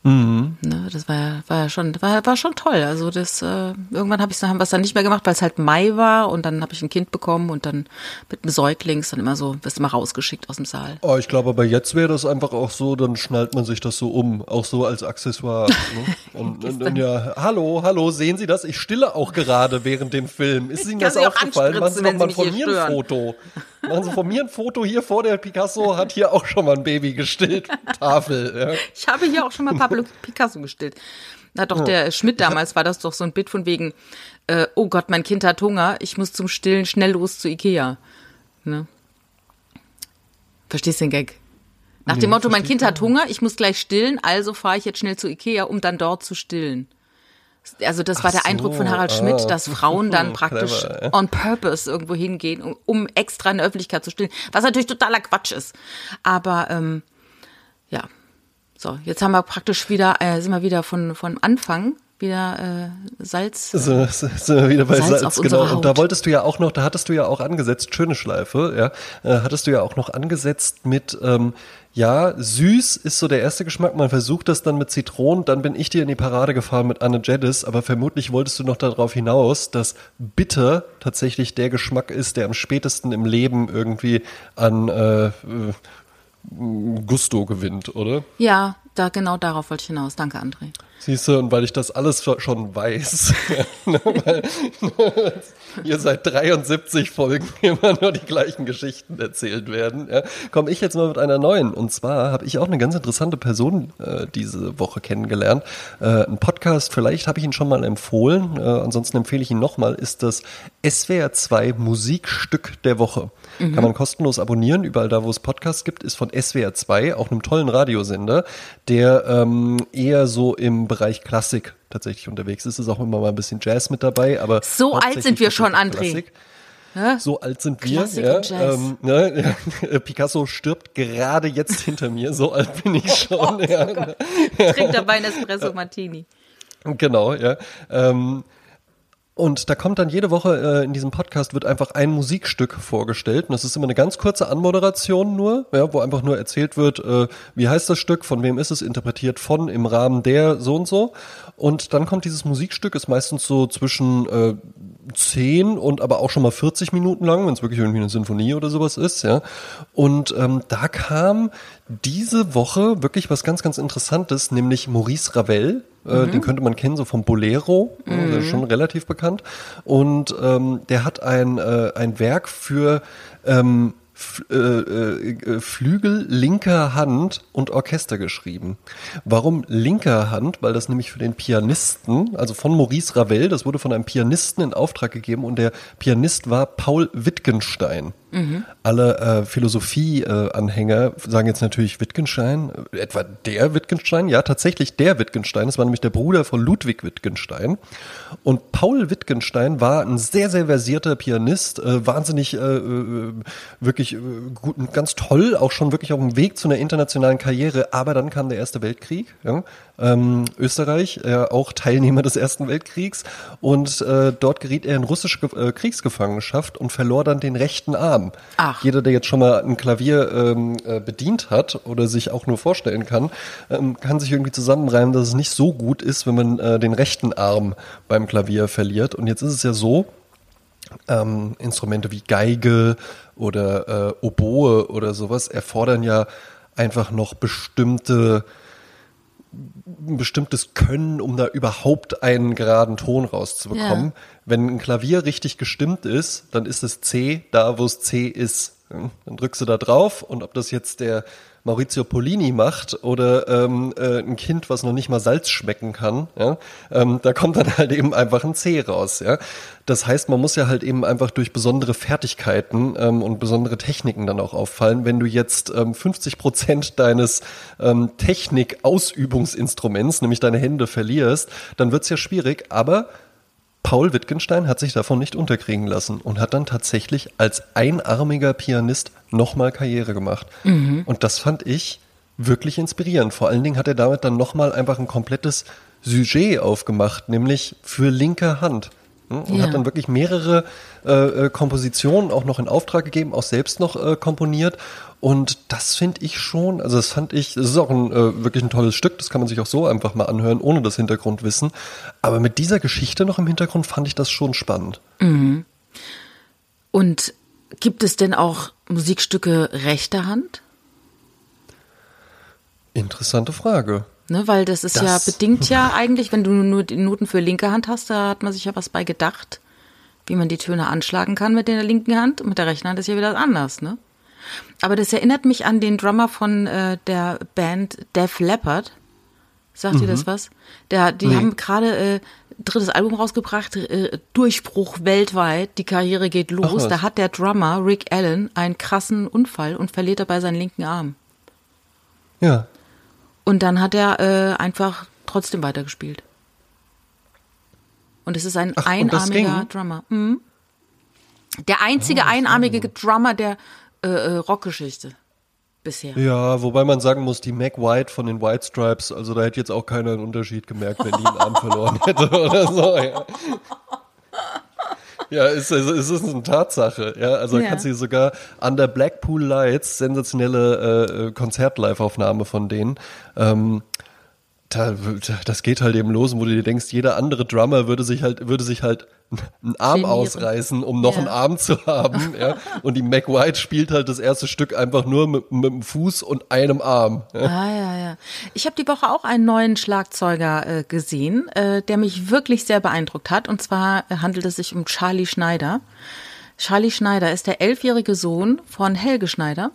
Mhm. Ne, das war ja, war ja schon, war, war schon toll. Also das äh, irgendwann habe ich haben wir es dann nicht mehr gemacht, weil es halt Mai war und dann habe ich ein Kind bekommen und dann mit einem Säugling ist dann immer so, wirst immer rausgeschickt aus dem Saal. Oh, ich glaube, aber jetzt wäre das einfach auch so, dann schnallt man sich das so um, auch so als Accessoire. Ne? [LAUGHS] Und, und, und ja, hallo, hallo, sehen Sie das? Ich stille auch gerade während dem Film. Ist Ihnen das auch aufgefallen? Machen Sie doch mal von mir ein. Foto. Machen Sie von mir ein Foto hier vor der Picasso, hat hier auch schon mal ein Baby gestillt. Tafel. Ja. Ich habe hier auch schon mal Pablo Picasso gestillt. Da hat doch der Schmidt damals, war das doch so ein Bit von wegen, äh, oh Gott, mein Kind hat Hunger, ich muss zum Stillen schnell los zu Ikea. Ne? Verstehst du den Gag? Nach dem Motto, mein Kind hat Hunger, ich muss gleich stillen, also fahre ich jetzt schnell zu Ikea, um dann dort zu stillen. Also das war der so, Eindruck von Harald ah. Schmidt, dass Frauen dann [LAUGHS] praktisch Clever, on purpose irgendwo hingehen, um, um extra in der Öffentlichkeit zu stillen. Was natürlich totaler Quatsch ist. Aber ähm, ja, so, jetzt haben wir praktisch wieder, äh, sind wir wieder von, von Anfang wieder äh, Salz. So, so, wir wieder bei Salz Salz, auf genau. Und da wolltest du ja auch noch, da hattest du ja auch angesetzt, schöne Schleife, ja, äh, hattest du ja auch noch angesetzt mit, ähm, ja, süß ist so der erste Geschmack, man versucht das dann mit Zitronen, dann bin ich dir in die Parade gefahren mit Anne Jedis, aber vermutlich wolltest du noch darauf hinaus, dass bitter tatsächlich der Geschmack ist, der am spätesten im Leben irgendwie an äh, äh, Gusto gewinnt, oder? Ja, da genau darauf wollte ich hinaus. Danke, André. Siehst du, und weil ich das alles schon weiß, [LAUGHS] ne, weil, [LAUGHS] ihr seit 73 Folgen [LAUGHS] immer nur die gleichen Geschichten erzählt werden, ja, komme ich jetzt mal mit einer neuen. Und zwar habe ich auch eine ganz interessante Person äh, diese Woche kennengelernt. Äh, ein Podcast, vielleicht habe ich ihn schon mal empfohlen, äh, ansonsten empfehle ich ihn nochmal, ist das SWR 2 Musikstück der Woche. Mhm. Kann man kostenlos abonnieren, überall da, wo es Podcasts gibt, ist von SWR 2, auch einem tollen Radiosender, der ähm, eher so im Bereich Klassik tatsächlich unterwegs ist. Es ist auch immer mal ein bisschen Jazz mit dabei, aber. So alt sind wir schon, André. Ja? So alt sind wir. Ja, ähm, ne, ja, [LAUGHS] Picasso stirbt gerade jetzt hinter mir. So alt bin ich [LAUGHS] schon. Oh, ja, oh Trinkt dabei ein Espresso Martini. Genau, ja. Ähm, und da kommt dann jede Woche äh, in diesem Podcast wird einfach ein Musikstück vorgestellt. Und das ist immer eine ganz kurze Anmoderation nur, ja, wo einfach nur erzählt wird, äh, wie heißt das Stück, von wem ist es, interpretiert von, im Rahmen der, so und so. Und dann kommt dieses Musikstück, ist meistens so zwischen äh, 10 und aber auch schon mal 40 Minuten lang, wenn es wirklich irgendwie eine Sinfonie oder sowas ist, ja. Und ähm, da kam diese Woche wirklich was ganz, ganz Interessantes, nämlich Maurice Ravel. Äh, mhm. Den könnte man kennen, so vom Bolero, mhm. der ist schon relativ bekannt. Und ähm, der hat ein, äh, ein Werk für ähm, äh, äh, Flügel linker Hand und Orchester geschrieben. Warum linker Hand? Weil das nämlich für den Pianisten, also von Maurice Ravel, das wurde von einem Pianisten in Auftrag gegeben und der Pianist war Paul Wittgenstein. Mhm. Alle äh, Philosophie-Anhänger sagen jetzt natürlich Wittgenstein, äh, etwa der Wittgenstein, ja tatsächlich der Wittgenstein, das war nämlich der Bruder von Ludwig Wittgenstein. Und Paul Wittgenstein war ein sehr, sehr versierter Pianist, äh, wahnsinnig äh, wirklich gut, ganz toll, auch schon wirklich auf dem Weg zu einer internationalen Karriere, aber dann kam der Erste Weltkrieg. Ja? Ähm, Österreich, äh, auch Teilnehmer des Ersten Weltkriegs. Und äh, dort geriet er in russische äh, Kriegsgefangenschaft und verlor dann den rechten Arm. Ach. Jeder, der jetzt schon mal ein Klavier ähm, äh, bedient hat oder sich auch nur vorstellen kann, ähm, kann sich irgendwie zusammenreimen, dass es nicht so gut ist, wenn man äh, den rechten Arm beim Klavier verliert. Und jetzt ist es ja so, ähm, Instrumente wie Geige oder äh, Oboe oder sowas erfordern ja einfach noch bestimmte ein bestimmtes Können, um da überhaupt einen geraden Ton rauszubekommen. Ja. Wenn ein Klavier richtig gestimmt ist, dann ist es C da, wo es C ist. Dann drückst du da drauf und ob das jetzt der Maurizio Polini macht oder ähm, äh, ein Kind, was noch nicht mal Salz schmecken kann, ja, ähm, da kommt dann halt eben einfach ein C raus. Ja. Das heißt, man muss ja halt eben einfach durch besondere Fertigkeiten ähm, und besondere Techniken dann auch auffallen. Wenn du jetzt ähm, 50 Prozent deines ähm, Technik-Ausübungsinstruments, nämlich deine Hände, verlierst, dann wird's ja schwierig, aber Paul Wittgenstein hat sich davon nicht unterkriegen lassen und hat dann tatsächlich als einarmiger Pianist nochmal Karriere gemacht. Mhm. Und das fand ich wirklich inspirierend. Vor allen Dingen hat er damit dann nochmal einfach ein komplettes Sujet aufgemacht, nämlich für linke Hand. Hm? Und ja. hat dann wirklich mehrere äh, äh, Kompositionen auch noch in Auftrag gegeben, auch selbst noch äh, komponiert. Und das finde ich schon, also das fand ich, das ist auch ein äh, wirklich ein tolles Stück, das kann man sich auch so einfach mal anhören, ohne das Hintergrundwissen. Aber mit dieser Geschichte noch im Hintergrund fand ich das schon spannend. Mhm. Und gibt es denn auch Musikstücke rechter Hand? Interessante Frage. Ne, weil das ist das, ja bedingt ja [LAUGHS] eigentlich, wenn du nur die Noten für linke Hand hast, da hat man sich ja was bei gedacht, wie man die Töne anschlagen kann mit der linken Hand. Und mit der rechten Hand ist ja wieder anders, ne? Aber das erinnert mich an den Drummer von äh, der Band Def Leppard. Sagt mhm. ihr das was? Der, die nee. haben gerade äh, drittes Album rausgebracht, äh, Durchbruch weltweit, die Karriere geht los. Ach, da hat der Drummer Rick Allen einen krassen Unfall und verliert dabei seinen linken Arm. Ja. Und dann hat er äh, einfach trotzdem weitergespielt. Und es ist ein Ach, einarmiger Drummer. Mhm. Der einzige oh, einarmige Drummer der äh, äh, Rockgeschichte bisher. Ja, wobei man sagen muss, die Mac White von den White Stripes, also da hätte jetzt auch keiner einen Unterschied gemerkt, wenn die einen Arm verloren [LAUGHS] hätte oder so. Ja. Ja, es, es, es ist eine Tatsache. Ja, also ja. kannst du sogar an der Blackpool Lights sensationelle äh, Konzert-Live-Aufnahme von denen. Ähm, da, das geht halt eben los, wo du dir denkst, jeder andere Drummer würde sich halt, würde sich halt einen Arm Genieren. ausreißen, um noch Ja. einen Arm zu haben. [LAUGHS] ja. Und die Mac White spielt halt das erste Stück einfach nur mit, mit dem Fuß und einem Arm. Ja. Ah, ja, ja. Ich habe die Woche auch einen neuen Schlagzeuger äh, gesehen, äh, der mich wirklich sehr beeindruckt hat. Und zwar äh, handelt es sich um Charlie Schneider. Charlie Schneider ist der elfjährige Sohn von Helge Schneider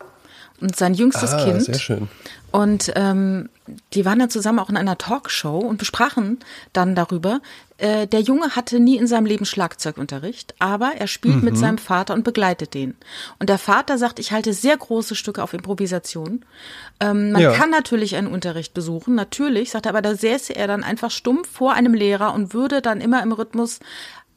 und sein jüngstes Ah, Kind. sehr schön. Und ähm, die waren dann zusammen auch in einer Talkshow und besprachen dann darüber. Äh, der Junge hatte nie in seinem Leben Schlagzeugunterricht, aber er spielt Mhm. mit seinem Vater und begleitet den. Und der Vater sagt, ich halte sehr große Stücke auf Improvisation. Ähm, man Ja. kann natürlich einen Unterricht besuchen, natürlich, sagt er, aber da säße er dann einfach stumpf vor einem Lehrer und würde dann immer im Rhythmus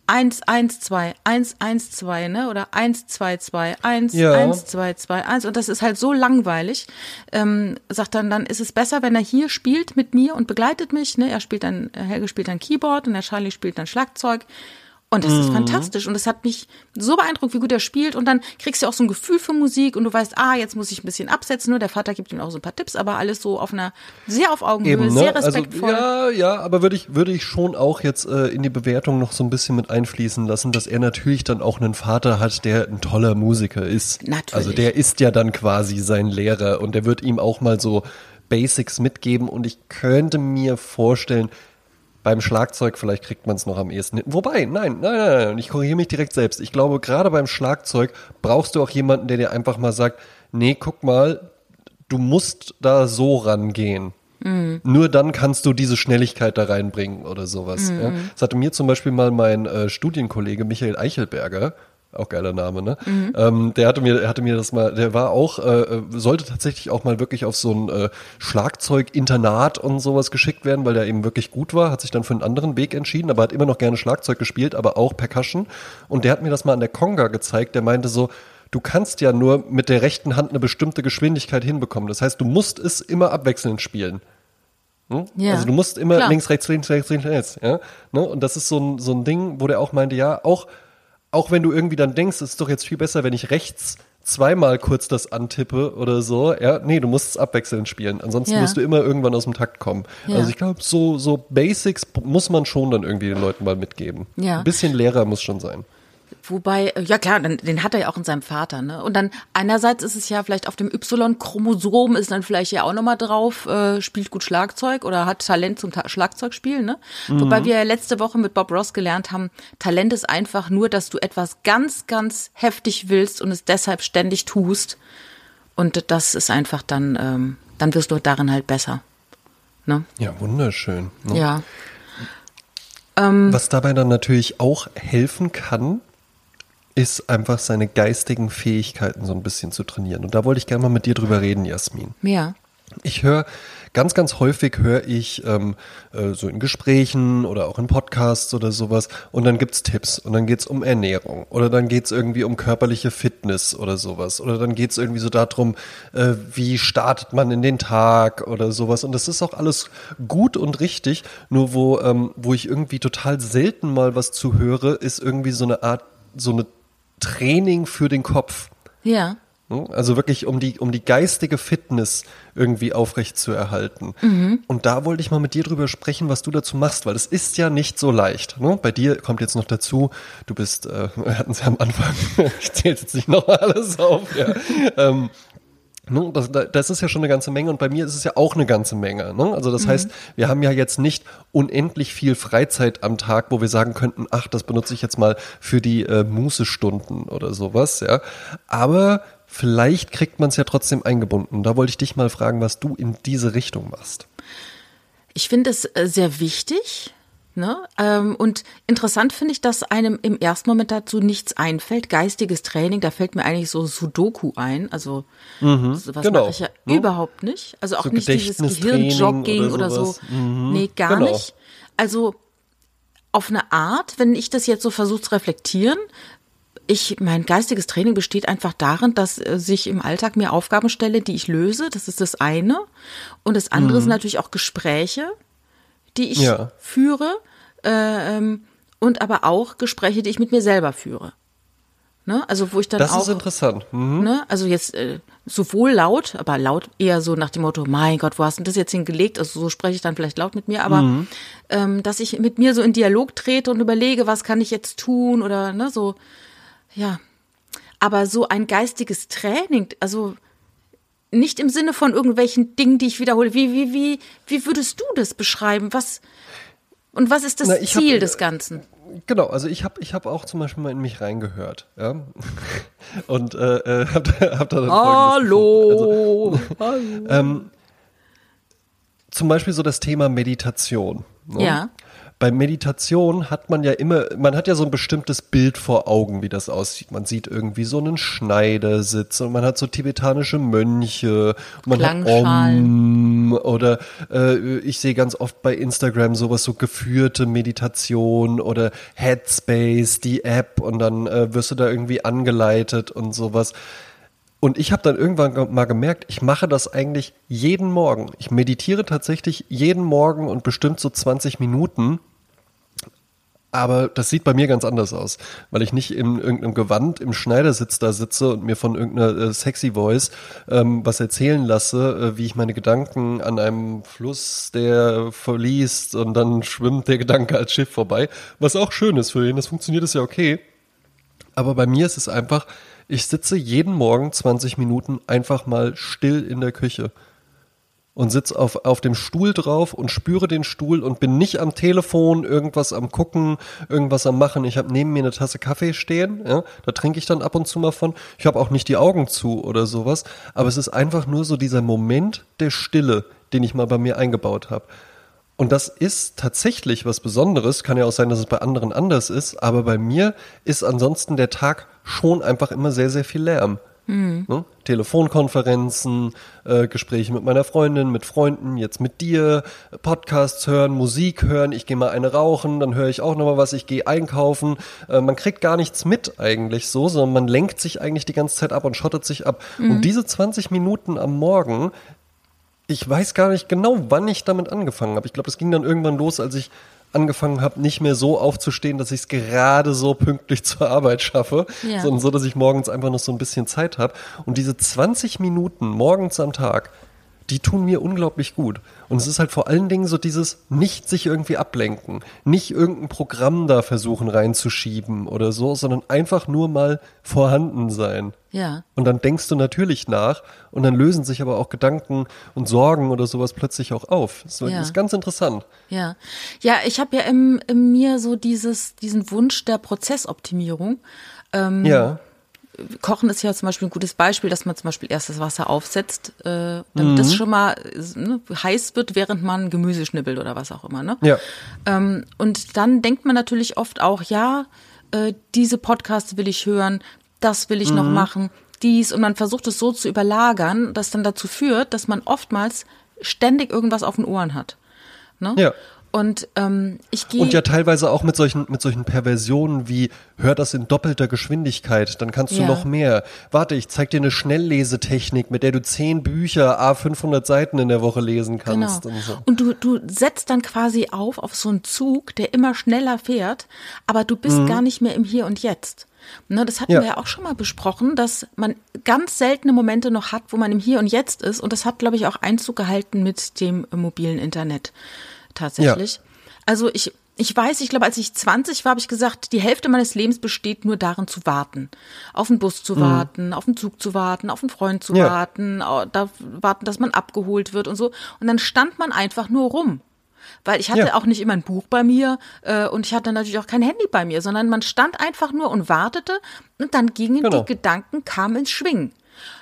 eins eins zwei eins eins zwei ne? Oder eins zwei zwei eins Ja. eins zwei zwei eins. Und das ist halt so langweilig. Ähm, sagt dann dann ist es besser wenn er hier spielt mit mir und begleitet mich ne? Er spielt dann Helge spielt dann Keyboard und der Charlie spielt dann Schlagzeug und das Mhm. ist fantastisch und es hat mich so beeindruckt, wie gut er spielt und dann kriegst du auch so ein Gefühl für Musik und du weißt, ah, jetzt muss ich ein bisschen absetzen, nur der Vater gibt ihm auch so ein paar Tipps, aber alles so auf einer sehr auf Augenhöhe, Eben, ne? sehr Also, respektvoll. ja, ja, aber würde ich, würde ich schon auch jetzt äh, in die Bewertung noch so ein bisschen mit einfließen lassen, dass er natürlich dann auch einen Vater hat, der ein toller Musiker ist. Natürlich. Also der ist ja dann quasi sein Lehrer und der wird ihm auch mal so Basics mitgeben und ich könnte mir vorstellen, beim Schlagzeug vielleicht kriegt man es noch am ehesten hin. Wobei, nein, nein, nein, nein, ich korrigiere mich direkt selbst. Ich glaube, gerade beim Schlagzeug brauchst du auch jemanden, der dir einfach mal sagt, nee, guck mal, du musst da so rangehen. Nur dann kannst du diese Schnelligkeit da reinbringen oder sowas. Ja. Das hatte mir zum Beispiel mal mein äh, Studienkollege Michael Eichelberger, auch geiler Name, ne? Ähm, der hatte mir, hatte mir das mal, der war auch, äh, äh, sollte tatsächlich auch mal wirklich auf so ein äh, Schlagzeug-Internat und sowas geschickt werden, weil der eben wirklich gut war, hat sich dann für einen anderen Weg entschieden, aber hat immer noch gerne Schlagzeug gespielt, aber auch Percussion. Und der hat mir das mal an der Conga gezeigt, der meinte so, du kannst ja nur mit der rechten Hand eine bestimmte Geschwindigkeit hinbekommen. Das heißt, du musst es immer abwechselnd spielen. Hm? Ja, also du musst immer klar. links, rechts, links, rechts, links, rechts. Ja? Ne? Und das ist so ein, so ein Ding, wo der auch meinte, ja, auch, auch wenn du irgendwie dann denkst, es ist doch jetzt viel besser, wenn ich rechts zweimal kurz das antippe oder so, ja, nee, du musst es abwechselnd spielen. Ansonsten Ja. wirst du immer irgendwann aus dem Takt kommen. Ja. Also ich glaube, so, so Basics muss man schon dann irgendwie den Leuten mal mitgeben. Ja. Ein bisschen Lehrer muss schon sein. Wobei, äh, ja klar, den hat er ja auch in seinem Vater, ne? Und dann einerseits ist es ja vielleicht auf dem Y-Chromosom ist dann vielleicht ja auch nochmal drauf, äh, spielt gut Schlagzeug oder hat Talent zum Ta Schlagzeugspielen, ne? Wobei wir ja letzte Woche mit Bob Ross gelernt haben, Talent ist einfach nur, dass du etwas ganz, ganz heftig willst und es deshalb ständig tust. Und das ist einfach dann, ähm, dann wirst du darin halt besser. Ne? Ja, wunderschön. Ne? Ja. Was dabei dann natürlich auch helfen kann, ist einfach seine geistigen Fähigkeiten so ein bisschen zu trainieren. Und da wollte ich gerne mal mit dir drüber reden, Jasmin. Ja. Ich höre ganz, ganz häufig höre ich ähm, äh, so in Gesprächen oder auch in Podcasts oder sowas und dann gibt's Tipps und dann geht's um Ernährung oder dann geht's irgendwie um körperliche Fitness oder sowas oder dann geht's irgendwie so darum, äh, wie startet man in den Tag oder sowas und das ist auch alles gut und richtig, nur wo, ähm, wo ich irgendwie total selten mal was zu höre, ist irgendwie so eine Art, so eine Training für den Kopf. Ja. Ne? Also wirklich, um die, um die geistige Fitness irgendwie aufrecht zu erhalten. Und da wollte ich mal mit dir drüber sprechen, was du dazu machst, weil es ist ja nicht so leicht. Ne? Bei dir kommt jetzt noch dazu, du bist, äh, [LAUGHS] wir hatten es ja am Anfang, [LAUGHS] ich zähle jetzt nicht noch alles auf, ja. [LAUGHS] ähm, Ne, das, das ist ja schon eine ganze Menge und bei mir ist es ja auch eine ganze Menge. Ne? Also das heißt, wir haben ja jetzt nicht unendlich viel Freizeit am Tag, wo wir sagen könnten, ach, das benutze ich jetzt mal für die äh, Mußestunden oder sowas. Ja, aber vielleicht kriegt man es ja trotzdem eingebunden. Da wollte ich dich mal fragen, was du in diese Richtung machst. Ich finde es äh, sehr wichtig. Ne? Ähm, und interessant finde ich, dass einem im ersten Moment dazu nichts einfällt. Geistiges Training, da fällt mir eigentlich so Sudoku ein. Also sowas genau. mache ich ja Ne? überhaupt nicht. Also auch So nicht dieses Gehirnjogging oder oder, so. Mhm. Nee, gar Genau. nicht. Also auf eine Art, wenn ich das jetzt so versuche zu reflektieren, ich, mein geistiges Training besteht einfach darin, dass äh, sich im Alltag mir Aufgaben stelle, die ich löse. Das ist das eine. Und das andere sind natürlich auch Gespräche, die ich. Ja. führe. Äh, ähm, und aber auch Gespräche, die ich mit mir selber führe. Ne? Also wo ich dann Das auch, ist interessant. Mhm. ne? also jetzt äh, sowohl laut, aber laut eher so nach dem Motto, mein Gott, wo hast du das jetzt hingelegt? Also so spreche ich dann vielleicht laut mit mir, aber Mhm. ähm, dass ich mit mir so in Dialog trete und überlege, was kann ich jetzt tun oder ne, so, ja. Aber so ein geistiges Training, also nicht im Sinne von irgendwelchen Dingen, die ich wiederhole. Wie, wie, wie, wie würdest du das beschreiben? Was und was ist das Na, ich hab- Ziel des Ganzen? Genau, also ich habe ich hab auch zum Beispiel mal in mich reingehört. Ja? [LAUGHS] Und äh, äh, [LAUGHS] hab, da- hab da dann gefunden. Also, Hallo. ähm, zum Beispiel so das Thema Meditation. Ne? Ja. Bei Meditation hat man ja immer, man hat ja so ein bestimmtes Bild vor Augen, wie das aussieht. Man sieht irgendwie so einen Schneidersitz und man hat so tibetanische Mönche, und man hat. Om oder äh, ich sehe ganz oft bei Instagram sowas so geführte Meditation oder Headspace, die App und dann äh, wirst du da irgendwie angeleitet und sowas. Und ich habe dann irgendwann ge- mal gemerkt, ich mache das eigentlich jeden Morgen. Ich meditiere tatsächlich jeden Morgen und bestimmt so 20 Minuten. Aber das sieht bei mir ganz anders aus, weil ich nicht in irgendeinem Gewand im Schneidersitz da sitze und mir von irgendeiner äh, sexy Voice ähm, was erzählen lasse, äh, wie ich meine Gedanken an einem Fluss, der verliest und dann schwimmt der Gedanke als Schiff vorbei. Was auch schön ist für ihn, das funktioniert, ist ja okay. Aber bei mir ist es einfach, ich sitze jeden Morgen 20 Minuten einfach mal still in der Küche und sitze auf, auf dem Stuhl drauf und spüre den Stuhl und bin nicht am Telefon irgendwas am gucken, irgendwas am machen. Ich habe neben mir eine Tasse Kaffee stehen, ja, da trinke ich dann ab und zu mal von. Ich habe auch nicht die Augen zu oder sowas, aber es ist einfach nur so dieser Moment der Stille, den ich mal bei mir eingebaut habe. Und das ist tatsächlich was Besonderes. Kann ja auch sein, dass es bei anderen anders ist. Aber bei mir ist ansonsten der Tag schon einfach immer sehr, sehr viel Lärm. Ne? Telefonkonferenzen, äh, Gespräche mit meiner Freundin, mit Freunden, jetzt mit dir, Podcasts hören, Musik hören, ich gehe mal eine rauchen, dann höre ich auch nochmal was, ich gehe einkaufen. Äh, man kriegt gar nichts mit eigentlich so, sondern man lenkt sich eigentlich die ganze Zeit ab und schottet sich ab. Und diese 20 Minuten am Morgen, ich weiß gar nicht genau, wann ich damit angefangen habe. Ich glaube, es ging dann irgendwann los, als ich angefangen habe, nicht mehr so aufzustehen, dass ich es gerade so pünktlich [LAUGHS] zur Arbeit schaffe, Ja. sondern so, dass ich morgens einfach noch so ein bisschen Zeit habe. Und diese 20 Minuten morgens am Tag, die tun mir unglaublich gut. Und es ist halt vor allen Dingen so dieses nicht sich irgendwie ablenken, nicht irgendein Programm da versuchen reinzuschieben oder so, sondern einfach nur mal vorhanden sein. Ja. Und dann denkst du natürlich nach und dann lösen sich aber auch Gedanken und Sorgen oder sowas plötzlich auch auf. Das Ja. ist ganz interessant. Ja, ja, ich habe ja im, in mir so dieses, diesen Wunsch der Prozessoptimierung. Ähm, Ja. Kochen ist ja zum Beispiel ein gutes Beispiel, dass man zum Beispiel erst das Wasser aufsetzt, äh, damit das schon mal ne, heiß wird, während man Gemüse schnippelt oder was auch immer. Ne? Ja. Ähm, und dann denkt man natürlich oft auch, ja, äh, diese Podcasts will ich hören, das will ich noch machen, dies. Und man versucht es so zu überlagern, das dann dazu führt, dass man oftmals ständig irgendwas auf den Ohren hat. Ne? Ja. Und ähm, ich gehe. Und ja teilweise auch mit solchen, mit solchen Perversionen wie, hör das in doppelter Geschwindigkeit, dann kannst du Ja. noch mehr. Warte, ich zeig dir eine Schnelllesetechnik, mit der du zehn Bücher, a 500 Seiten in der Woche lesen Genau. kannst. Und so. Und du, du setzt dann quasi auf auf so einen Zug, der immer schneller fährt, aber du bist gar nicht mehr im Hier und Jetzt. Ne, das hatten Ja. wir ja auch schon mal besprochen, dass man ganz seltene Momente noch hat, wo man im Hier und Jetzt ist. Und das hat, glaube ich, auch Einzug gehalten mit dem mobilen Internet tatsächlich. Also ich, ich weiß, ich glaube, als ich 20 war, habe ich gesagt, die Hälfte meines Lebens besteht nur darin zu warten. Auf den Bus zu warten, auf den Zug zu warten, auf einen Freund zu Ja. warten, da warten, dass man abgeholt wird und so. Und dann stand man einfach nur rum. Weil ich hatte Ja. auch nicht immer ein Buch bei mir äh, und ich hatte natürlich auch kein Handy bei mir, sondern man stand einfach nur und wartete und dann gingen Genau. die Gedanken, kamen ins Schwingen.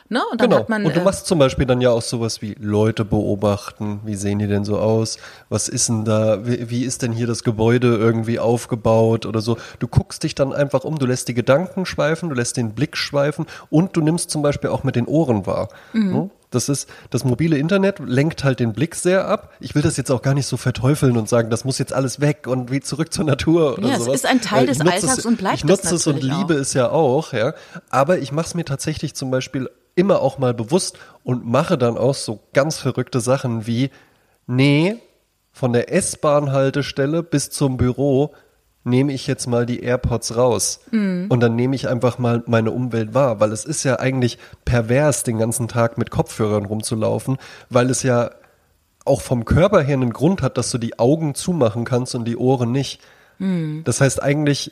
Ne? Und dann Genau. hat man. und du äh, machst zum Beispiel dann ja auch sowas wie Leute beobachten. Wie sehen die denn so aus? Was ist denn da? Wie, wie ist denn hier das Gebäude irgendwie aufgebaut oder so? Du guckst dich dann einfach um, du lässt die Gedanken schweifen, du lässt den Blick schweifen und du nimmst zum Beispiel auch mit den Ohren wahr. Mhm. Ne? Das ist, das mobile Internet lenkt halt den Blick sehr ab. Ich will das jetzt auch gar nicht so verteufeln und sagen, das muss jetzt alles weg und wie zurück zur Natur oder Ja, es sowas. ist ein Teil Äh, des Alltags es, und bleibt Ich nutze es es und liebe auch. es ja auch, ja. Aber ich mache es mir tatsächlich zum Beispiel immer auch mal bewusst und mache dann auch so ganz verrückte Sachen wie, nee, von der S-Bahn-Haltestelle bis zum Büro nehme ich jetzt mal die AirPods raus und dann nehme ich einfach mal meine Umwelt wahr, weil es ist ja eigentlich pervers, den ganzen Tag mit Kopfhörern rumzulaufen, weil es ja auch vom Körper her einen Grund hat, dass du die Augen zumachen kannst und die Ohren nicht. Das heißt, eigentlich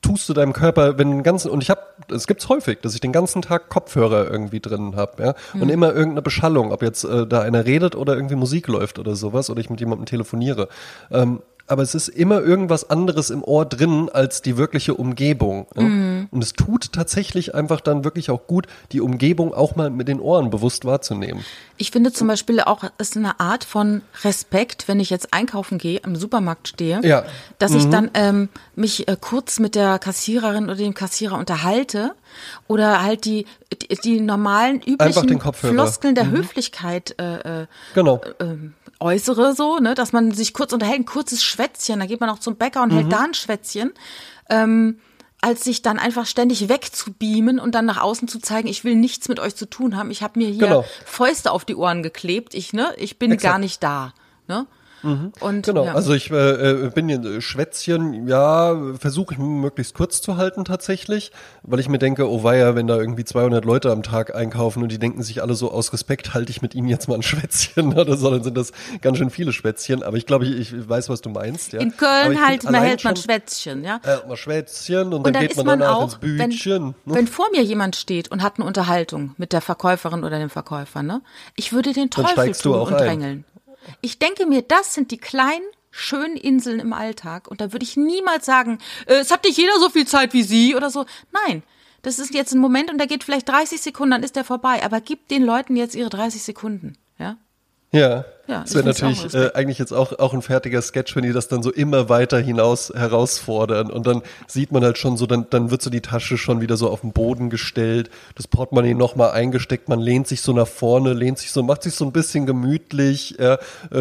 tust du deinem Körper, wenn den ganzen, und ich habe, es gibt's häufig, dass ich den ganzen Tag Kopfhörer irgendwie drin habe, ja, und immer irgendeine Beschallung, ob jetzt äh, da einer redet oder irgendwie Musik läuft oder sowas, oder ich mit jemandem telefoniere. Ähm, aber es ist immer irgendwas anderes im Ohr drin als die wirkliche Umgebung. Ja? Und es tut tatsächlich einfach dann wirklich auch gut, die Umgebung auch mal mit den Ohren bewusst wahrzunehmen. Ich finde zum Beispiel auch, es ist eine Art von Respekt, wenn ich jetzt einkaufen gehe, im Supermarkt stehe, Ja. dass ich dann ähm, mich äh, kurz mit der Kassiererin oder dem Kassierer unterhalte oder halt die, die, die normalen üblichen. Floskeln der Höflichkeit äh, äh, Genau. äußere so, ne, dass man sich kurz unterhält, ein kurzes Schwätzchen, da geht man auch zum Bäcker und hält da ein Schwätzchen, ähm, als sich dann einfach ständig wegzubeamen und dann nach außen zu zeigen, ich will nichts mit euch zu tun haben, ich habe mir hier Genau. Fäuste auf die Ohren geklebt, ich, ne, ich bin Exakt. gar nicht da, ne. Und, Genau, ja. also ich äh, äh, bin hier äh, Schwätzchen, ja, versuche ich möglichst kurz zu halten tatsächlich, weil ich mir denke, oh weia, wenn da irgendwie 200 Leute am Tag einkaufen und die denken sich alle so aus Respekt, halte ich mit ihnen jetzt mal ein Schwätzchen [LAUGHS] oder so, dann sind das ganz schön viele Schwätzchen, aber ich glaube, ich, ich weiß, was du meinst. Ja. in Köln halt, man hält man Schwätzchen, ja. Äh, mal Schwätzchen und, Und dann dann geht man man danach auch, ins wenn, Bütchen. ne? wenn vor mir jemand steht und hat eine Unterhaltung mit der Verkäuferin oder dem Verkäufer, ne? Ich würde den Teufel tun und drängeln. Ich denke mir, das sind die kleinen, schönen Inseln im Alltag. Und da würde ich niemals sagen, äh, es hat nicht jeder so viel Zeit wie Sie oder so. Nein. Das ist jetzt ein Moment und der geht vielleicht 30 Sekunden, dann ist der vorbei. Aber gib den Leuten jetzt ihre 30 Sekunden, ja? Ja, das wäre natürlich äh, eigentlich jetzt auch, auch ein fertiger Sketch, wenn die das dann so immer weiter hinaus herausfordern und dann sieht man halt schon so, dann, dann wird so die Tasche schon wieder so auf den Boden gestellt, das Portemonnaie nochmal eingesteckt, man lehnt sich so nach vorne, lehnt sich so, macht sich so ein bisschen gemütlich, äh,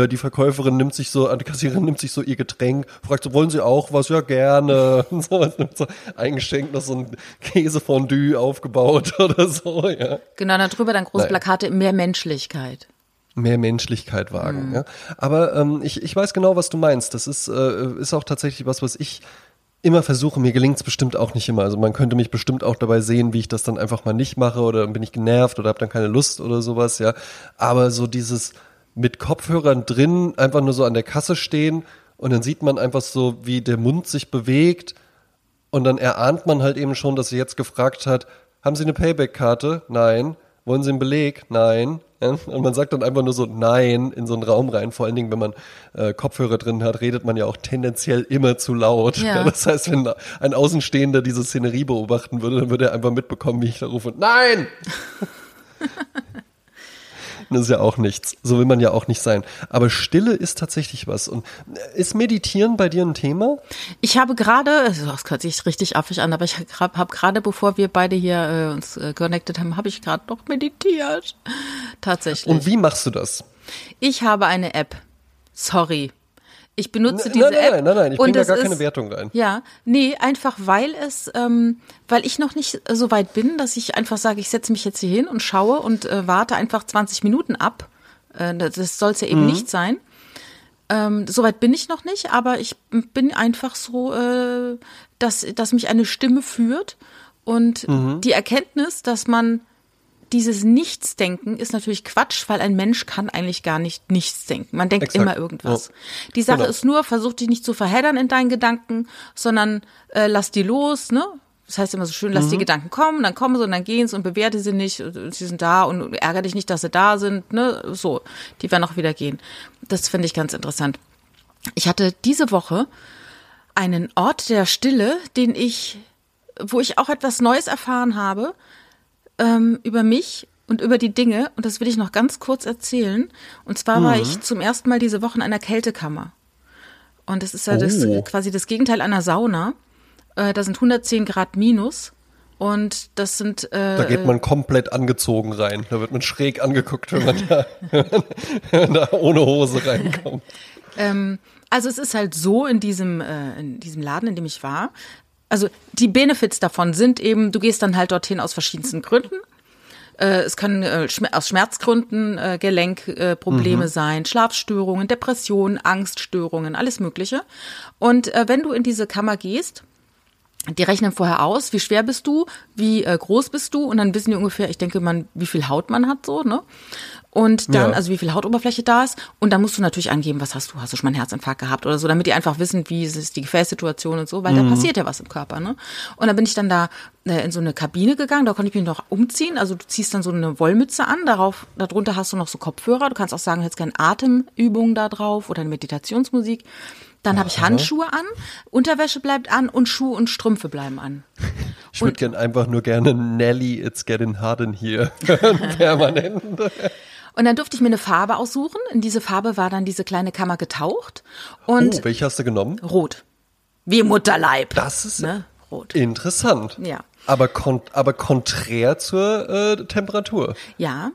die Verkäuferin nimmt sich so, die Kassiererin nimmt sich so ihr Getränk, fragt so, wollen Sie auch was? Ja, gerne. [LAUGHS] Und sowas nimmt so eingeschenkt, noch so ein Käsefondue aufgebaut [LAUGHS] oder so, ja. Genau, dann drüber dann große. Plakate, mehr Menschlichkeit. Mehr Menschlichkeit wagen. Ja? Aber ähm, ich, ich weiß genau, was du meinst. Das ist, äh, ist auch tatsächlich was, was ich immer versuche. Mir gelingt es bestimmt auch nicht immer. Also man könnte mich bestimmt auch dabei sehen, wie ich das dann einfach mal nicht mache oder dann bin ich genervt oder habe dann keine Lust oder sowas. Ja, aber so dieses mit Kopfhörern drin einfach nur so an der Kasse stehen und dann sieht man einfach so, wie der Mund sich bewegt und dann erahnt man halt eben schon, dass sie jetzt gefragt hat, haben Sie eine Payback-Karte? Nein. Wollen Sie einen Beleg? Nein. Ja, Und man sagt dann einfach nur so Nein in so einen Raum rein. Vor allen Dingen, wenn man äh, Kopfhörer drin hat, redet man ja auch tendenziell immer zu laut. Ja. [LAUGHS] Das heißt, wenn ein Außenstehender diese Szenerie beobachten würde, dann würde er einfach mitbekommen, wie ich da rufe, Nein! [LAUGHS] Das ist ja auch nichts. So will man ja auch nicht sein. Aber Stille ist tatsächlich was. Und äh, ist Meditieren bei dir ein Thema? Ich habe gerade, also das hört sich richtig affig an, aber ich habe hab gerade, bevor wir beide hier äh, uns äh, connected haben, habe ich gerade noch meditiert. Tatsächlich. Und wie machst du das? Ich habe eine App. Sorry. Ich benutze Nein, diese nein, App. nein, nein, nein, ich und bring da gar keine ist- Wertung rein. Ja, nee, einfach weil es, ähm, weil ich noch nicht so weit bin, dass ich einfach sage, ich setze mich jetzt hier hin und schaue und äh, warte einfach 20 Minuten ab. Äh, das soll es ja Mhm. eben nicht sein. Ähm, Soweit bin ich noch nicht, aber ich bin einfach so, äh, dass, dass mich eine Stimme führt und Mhm. die Erkenntnis, dass man dieses Nichtsdenken ist natürlich Quatsch, weil ein Mensch kann eigentlich gar nicht nichts denken. Man denkt Exakt. immer irgendwas. Ja. Die Sache Genau. ist nur, versuch dich nicht zu verheddern in deinen Gedanken, sondern äh, lass die los, ne? Das heißt immer so schön, lass die Gedanken kommen, dann kommen sie und dann gehen sie und bewerte sie nicht, sie sind da und ärgere dich nicht, dass sie da sind, ne? So, die werden auch wieder gehen. Das finde ich ganz interessant. Ich hatte diese Woche einen Ort der Stille, den ich, wo ich auch etwas Neues erfahren habe ähm, über mich und über die Dinge. Und das will ich noch ganz kurz erzählen. Und zwar war ich zum ersten Mal diese Woche in einer Kältekammer. Und das ist ja das, Oh. quasi das Gegenteil einer Sauna. Äh, da sind 110 Grad minus. Und das sind äh, Da geht man komplett angezogen rein. Da wird man schräg angeguckt, wenn man da, [LAUGHS] wenn da ohne Hose reinkommt. [LAUGHS] Ähm, also es ist halt so in diesem, äh, in diesem Laden, in dem ich war. Also die Benefits davon sind eben, du gehst dann halt dorthin aus verschiedensten Gründen. Äh, es kann äh, aus Schmerzgründen äh, Gelenkprobleme Probleme sein, Schlafstörungen, Depressionen, Angststörungen, alles Mögliche. Und wenn du in diese Kammer gehst, die rechnen vorher aus, wie schwer bist du, wie groß bist du und dann wissen die ungefähr, ich denke man, wie viel Haut man hat so, ne? Und dann, ja. also wie viel Hautoberfläche da ist. Und dann musst du natürlich angeben, was hast du? Hast du schon mal einen Herzinfarkt gehabt oder so, damit die einfach wissen, wie ist die Gefäßsituation und so, weil mhm. da passiert ja was im Körper, ne? Und dann bin ich dann da äh, in so eine Kabine gegangen, da konnte ich mich noch umziehen. Also du ziehst dann so eine Wollmütze an, darauf, darunter hast du noch so Kopfhörer. Du kannst auch sagen, jetzt gerne Atemübungen da drauf oder eine Meditationsmusik. Dann habe ich Handschuhe an, Unterwäsche bleibt an und Schuhe und Strümpfe bleiben an. Ich würde gern einfach nur gerne Nelly, it's getting hard in here [LAUGHS] permanent. [LAUGHS] Und dann durfte ich mir eine Farbe aussuchen. In diese Farbe war dann diese kleine Kammer getaucht. Und oh, welche hast du genommen? Rot. Wie Mutterleib. Das ist ne? rot. Interessant. Ja. Aber, kon aber konträr zur äh, Temperatur. Ja.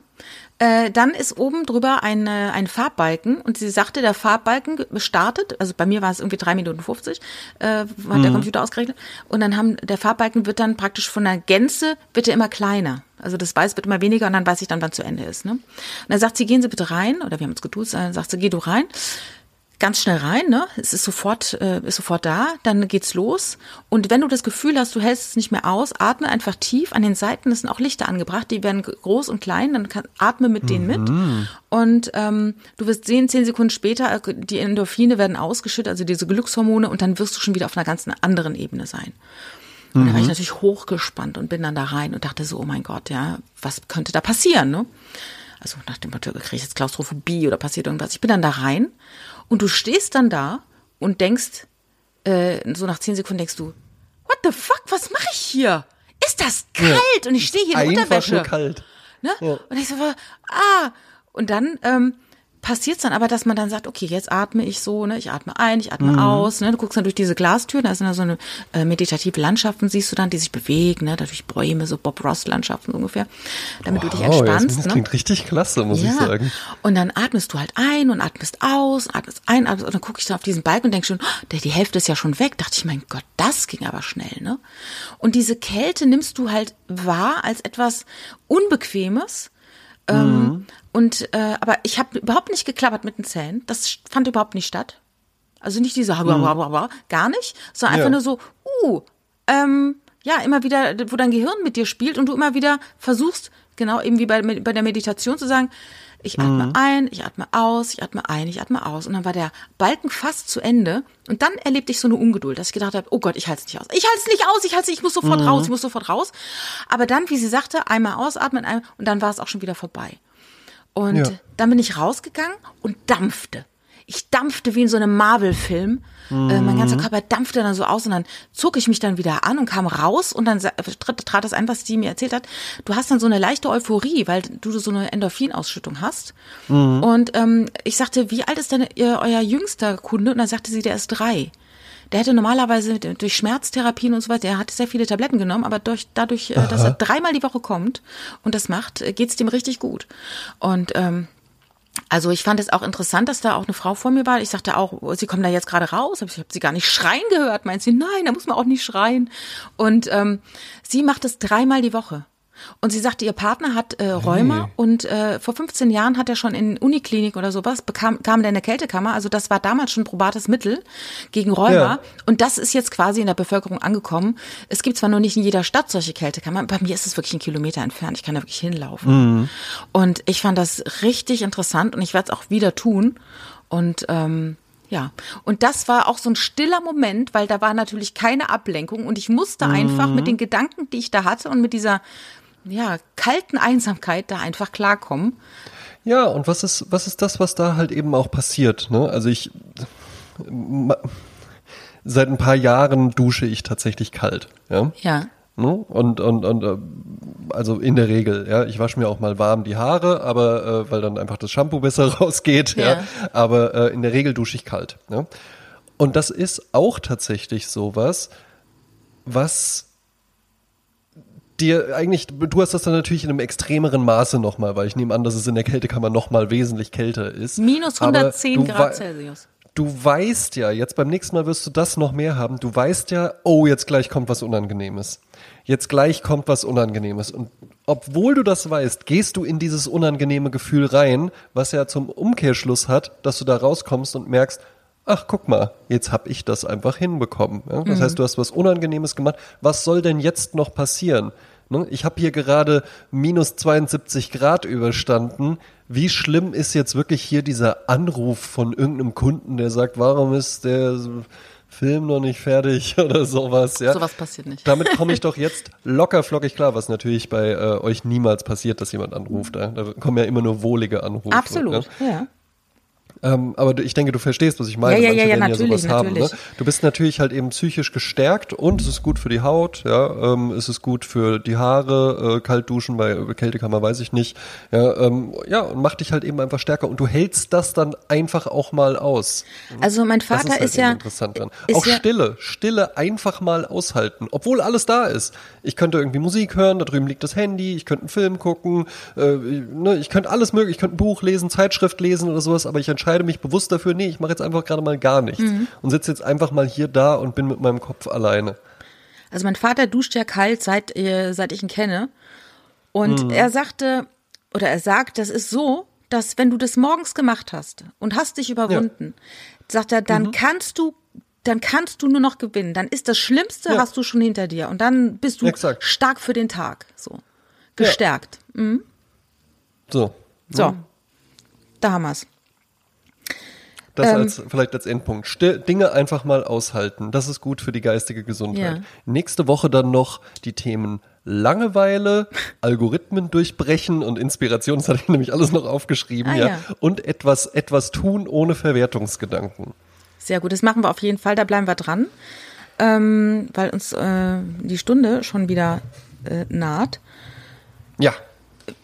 Äh, dann ist oben drüber ein, äh, ein Farbbalken und sie sagte, der Farbbalken startet, also bei mir war es irgendwie drei Minuten 50, äh, hat mhm. der Computer ausgerechnet, und dann haben, der Farbbalken wird dann praktisch von der Gänze, wird er immer kleiner. Also das Weiß wird immer weniger und dann weiß ich dann, wann zu Ende ist. Ne? Und dann sagt sie, gehen Sie bitte rein, oder wir haben uns geduzt, dann sagt sie, geh du rein ganz schnell rein, ne? Es ist sofort, äh, ist sofort da, dann geht's los. Und wenn du das Gefühl hast, du hältst es nicht mehr aus, atme einfach tief. An den Seiten sind auch Lichter angebracht, die werden groß und klein, dann kann, atme mit denen mit. Mhm. Und ähm, du wirst sehen, zehn Sekunden später, äh, die Endorphine werden ausgeschüttet, also diese Glückshormone, und dann wirst du schon wieder auf einer ganz anderen Ebene sein. Und mhm. da war ich mhm. natürlich hochgespannt und bin dann da rein und dachte so, oh mein Gott, ja, was könnte da passieren, ne? Also nach dem Motto, kriege ich jetzt Klaustrophobie oder passiert irgendwas. Ich bin dann da rein und du stehst dann da und denkst, äh, so nach zehn Sekunden denkst du, what the fuck, was mache ich hier? Ist das kalt? Ja. Und ich stehe hier in Einfach Unterwäsche. Nur kalt. Ne? Ja. Und ich so, ah. Und dann ähm, passiert es dann aber, dass man dann sagt, okay, jetzt atme ich so, ne, ich atme ein, ich atme mhm. aus, ne, du guckst dann durch diese Glastür, da sind da so eine äh, meditative Landschaften, siehst du dann, die sich bewegen, ne, dadurch Bäume, so Bob Ross Landschaften so ungefähr, damit wow, du dich entspannst. Das ne? klingt richtig klasse, muss ja. ich sagen. Und dann atmest du halt ein und atmest aus, atmest ein, atmest, und dann gucke ich da auf diesen Balken und denke schon, oh, die Hälfte ist ja schon weg. Dachte ich, mein Gott, das ging aber schnell, ne? Und diese Kälte nimmst du halt wahr als etwas Unbequemes, ähm, mhm. Und äh, aber ich habe überhaupt nicht geklappert mit den Zähnen. Das fand überhaupt nicht statt. Also nicht diese mhm. [LAUGHS] gar nicht, sondern einfach ja. nur so, uh, ähm, ja, immer wieder, wo dein Gehirn mit dir spielt und du immer wieder versuchst, genau eben wie bei, bei der Meditation zu sagen, ich atme mhm. ein, ich atme aus, ich atme ein, ich atme aus. Und dann war der Balken fast zu Ende. Und dann erlebte ich so eine Ungeduld, dass ich gedacht habe, oh Gott, ich halte es nicht aus. Ich halte es nicht aus, ich halte es, ich muss sofort mhm. raus, ich muss sofort raus. Aber dann, wie sie sagte, einmal ausatmen, einmal, und dann war es auch schon wieder vorbei. Und ja. dann bin ich rausgegangen und dampfte. Ich dampfte wie in so einem Marvel-Film. Mhm. Äh, mein ganzer mhm. Körper dampfte dann so aus und dann zog ich mich dann wieder an und kam raus und dann trat, das ein, was die mir erzählt hat. Du hast dann so eine leichte Euphorie, weil du so eine Endorphinausschüttung hast. Mhm. Und ähm, ich sagte, wie alt ist denn ihr, euer jüngster Kunde? Und dann sagte sie, der ist drei. Der hätte normalerweise durch Schmerztherapien und so weiter, der hat sehr viele Tabletten genommen, aber durch, dadurch, Aha. Äh, dass er dreimal die Woche kommt und das macht, äh, geht's dem richtig gut. Und ähm, also ich fand es auch interessant, dass da auch eine Frau vor mir war. Ich sagte auch, oh, sie kommen da jetzt gerade raus. Ich habe sie gar nicht schreien gehört. Meint sie, nein, da muss man auch nicht schreien. Und ähm, sie macht es dreimal die Woche. Und sie sagte, ihr Partner hat äh, Rheuma hey. und äh, vor 15 Jahren hat er schon in Uniklinik oder sowas, bekam, kam der in eine Kältekammer. Also das war damals schon probates Mittel gegen Rheuma. Ja. Und das ist jetzt quasi in der Bevölkerung angekommen. Es gibt zwar nur nicht in jeder Stadt solche Kältekammern, bei mir ist es wirklich ein Kilometer entfernt. Ich kann da wirklich hinlaufen. Mhm. Und ich fand das richtig interessant und ich werde es auch wieder tun. Und ähm, ja, und das war auch so ein stiller Moment, weil da war natürlich keine Ablenkung und ich musste mhm. einfach mit den Gedanken, die ich da hatte und mit dieser ja, kalten Einsamkeit da einfach klarkommen. Ja, und was ist, was ist das, was da halt eben auch passiert? Ne? Also ich seit ein paar Jahren dusche ich tatsächlich kalt. Ja. ja. Ne? Und, und, und äh, also in der Regel, ja, ich wasche mir auch mal warm die Haare, aber äh, weil dann einfach das Shampoo besser [LAUGHS] rausgeht, ja. ja. Aber äh, in der Regel dusche ich kalt. Ja? Und das ist auch tatsächlich sowas, was dir eigentlich, du hast das dann natürlich in einem extremeren Maße nochmal, weil ich nehme an, dass es in der Kältekammer nochmal wesentlich kälter ist. Minus 110 Grad Celsius. du weißt ja, jetzt beim nächsten Mal wirst du das noch mehr haben, du weißt ja, oh, jetzt gleich kommt was Unangenehmes. Jetzt gleich kommt was Unangenehmes. Und obwohl du das weißt, gehst du in dieses unangenehme Gefühl rein, was ja zum Umkehrschluss hat, dass du da rauskommst und merkst, ach guck mal, jetzt hab ich das einfach hinbekommen. Ja? Das mhm. heißt, du hast was Unangenehmes gemacht. Was soll denn jetzt noch passieren? Ne? Ich habe hier gerade minus 72 Grad überstanden. Wie schlimm ist jetzt wirklich hier dieser Anruf von irgendeinem Kunden, der sagt, warum ist der Film noch nicht fertig [LAUGHS] oder sowas? Ja? Sowas passiert nicht. Damit komme ich [LAUGHS] doch jetzt locker flockig klar, was natürlich bei äh, euch niemals passiert, dass jemand anruft. Ja? Da kommen ja immer nur wohlige Anrufe. Absolut, ja. Ähm, aber ich denke, du verstehst, was ich meine. Ja, ja, ja, ja, natürlich, ja natürlich. Haben, ne? Du bist natürlich halt eben psychisch gestärkt und es ist gut für die Haut, ja, ähm, es ist gut für die Haare, äh, kalt duschen bei Kältekammer weiß ich nicht. Ja, ähm, ja, und macht dich halt eben einfach stärker und du hältst das dann einfach auch mal aus. Also mein Vater das ist, halt ist ja interessant dann. Auch ja Stille, Stille einfach mal aushalten, obwohl alles da ist. Ich könnte irgendwie Musik hören, da drüben liegt das Handy, ich könnte einen Film gucken, äh, ne, ich könnte alles möglich, ich könnte ein Buch lesen, Zeitschrift lesen oder sowas, aber ich entscheide entscheide mich bewusst dafür, nee, ich mache jetzt einfach gerade mal gar nichts mhm. und sitze jetzt einfach mal hier da und bin mit meinem Kopf alleine. Also mein Vater duscht ja kalt, seit, äh, seit ich ihn kenne. Und mhm. er sagte, oder er sagt, das ist so, dass wenn du das morgens gemacht hast und hast dich überwunden, ja. sagt er, dann mhm. kannst du dann kannst du nur noch gewinnen. Dann ist das Schlimmste, ja. hast du schon hinter dir. Und dann bist du Exakt. stark für den Tag. So. Gestärkt. Ja. Mhm. So. So. Mhm. Da haben wir's. Das ähm, als, vielleicht als Endpunkt. Still, Dinge einfach mal aushalten. Das ist gut für die geistige Gesundheit. Ja. Nächste Woche dann noch die Themen Langeweile, [LAUGHS] Algorithmen durchbrechen und Inspiration, das hatte ich nämlich alles noch aufgeschrieben, ah, ja. ja. Und etwas, etwas tun ohne Verwertungsgedanken. Sehr gut, das machen wir auf jeden Fall, da bleiben wir dran, ähm, weil uns äh, die Stunde schon wieder äh, naht. Ja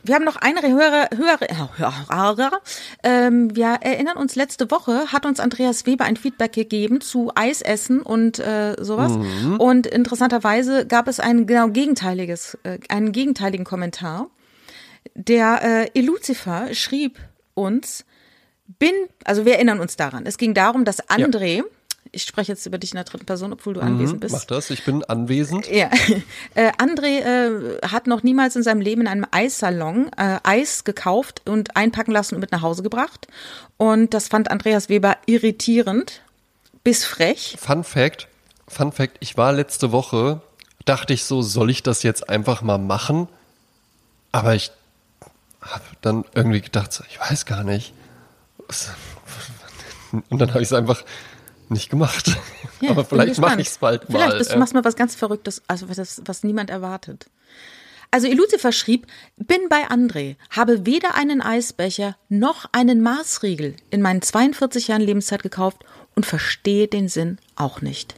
wir haben noch eine höhere, höhere, höhere ähm, wir erinnern uns, letzte Woche hat uns Andreas Weber ein Feedback gegeben zu Eisessen und äh, sowas. Mhm. Und interessanterweise gab es ein genau gegenteiliges, äh, einen gegenteiligen Kommentar. Der äh, Elucifer schrieb uns, bin, also wir erinnern uns daran. Es ging darum, dass André, ja ich spreche jetzt über dich in der dritten Person, obwohl du mhm, anwesend bist. Mach das, ich bin anwesend. Ja. [LAUGHS] Äh, André äh, hat noch niemals in seinem Leben in einem Eissalon äh, Eis gekauft und einpacken lassen und mit nach Hause gebracht. Und das fand Andreas Weber irritierend bis frech. Fun Fact, Fun Fact, ich war letzte Woche, dachte ich so, soll ich das jetzt einfach mal machen? Aber ich habe dann irgendwie gedacht, ich weiß gar nicht. Und dann habe ich es einfach nicht gemacht. Ja, Aber vielleicht mache ich es bald mal. Vielleicht bist, du machst mal was ganz Verrücktes, also was, was niemand erwartet. Also Elucifer schrieb, bin bei André, habe weder einen Eisbecher noch einen Maßriegel in meinen 42 Jahren Lebenszeit gekauft und verstehe den Sinn auch nicht.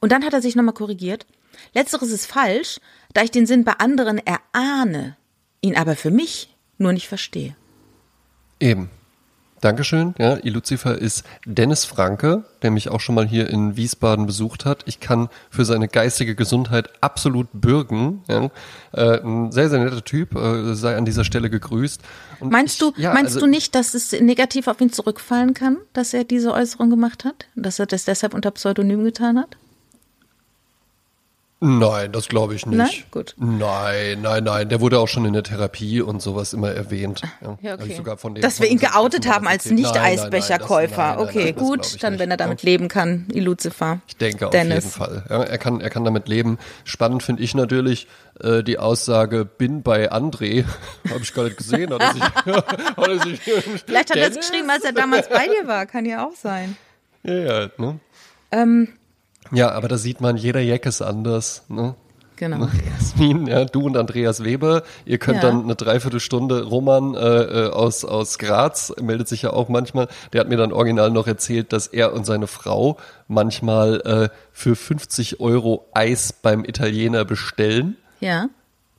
Und dann hat er sich nochmal korrigiert. Letzteres ist falsch, da ich den Sinn bei anderen erahne, ihn aber für mich nur nicht verstehe. Eben. Dankeschön. Ja, Iluzifer ist Dennis Franke, der mich auch schon mal hier in Wiesbaden besucht hat. Ich kann für seine geistige Gesundheit absolut bürgen. Ja. Äh, ein sehr, sehr netter Typ, äh, sei an dieser Stelle gegrüßt. Und meinst ich, du, ja, meinst also, du nicht, dass es negativ auf ihn zurückfallen kann, dass er diese Äußerung gemacht hat? Dass er das deshalb unter Pseudonym getan hat? Nein, das glaube ich nicht. Nein? Gut. Nein, nein, nein. Der wurde auch schon in der Therapie und sowas immer erwähnt. Ja, ja okay. Sogar von Dass wir ihn geoutet haben als Nicht-Eisbecherkäufer. Okay, gut. Dann, wenn er damit leben kann, Iluzifer. Ich denke Dennis. auf jeden Fall. Ja, er, kann, er kann damit leben. Spannend finde ich natürlich äh, die Aussage, bin bei André. [LAUGHS] Habe ich gar nicht gesehen. Hat er sich, [LAUGHS] [LAUGHS] hat er sich Vielleicht hat er das geschrieben, als er damals bei dir war. Kann ja auch sein. Ja, ja. Ne? Ähm, ja, aber da sieht man, jeder Jack ist anders. Ne? Genau. Ne? Jasmin, ja, du und Andreas Weber. Ihr könnt ja. dann eine Dreiviertelstunde, Roman äh, äh, aus, aus Graz, meldet sich ja auch manchmal, der hat mir dann original noch erzählt, dass er und seine Frau manchmal äh, für 50 Euro Eis beim Italiener bestellen. Ja.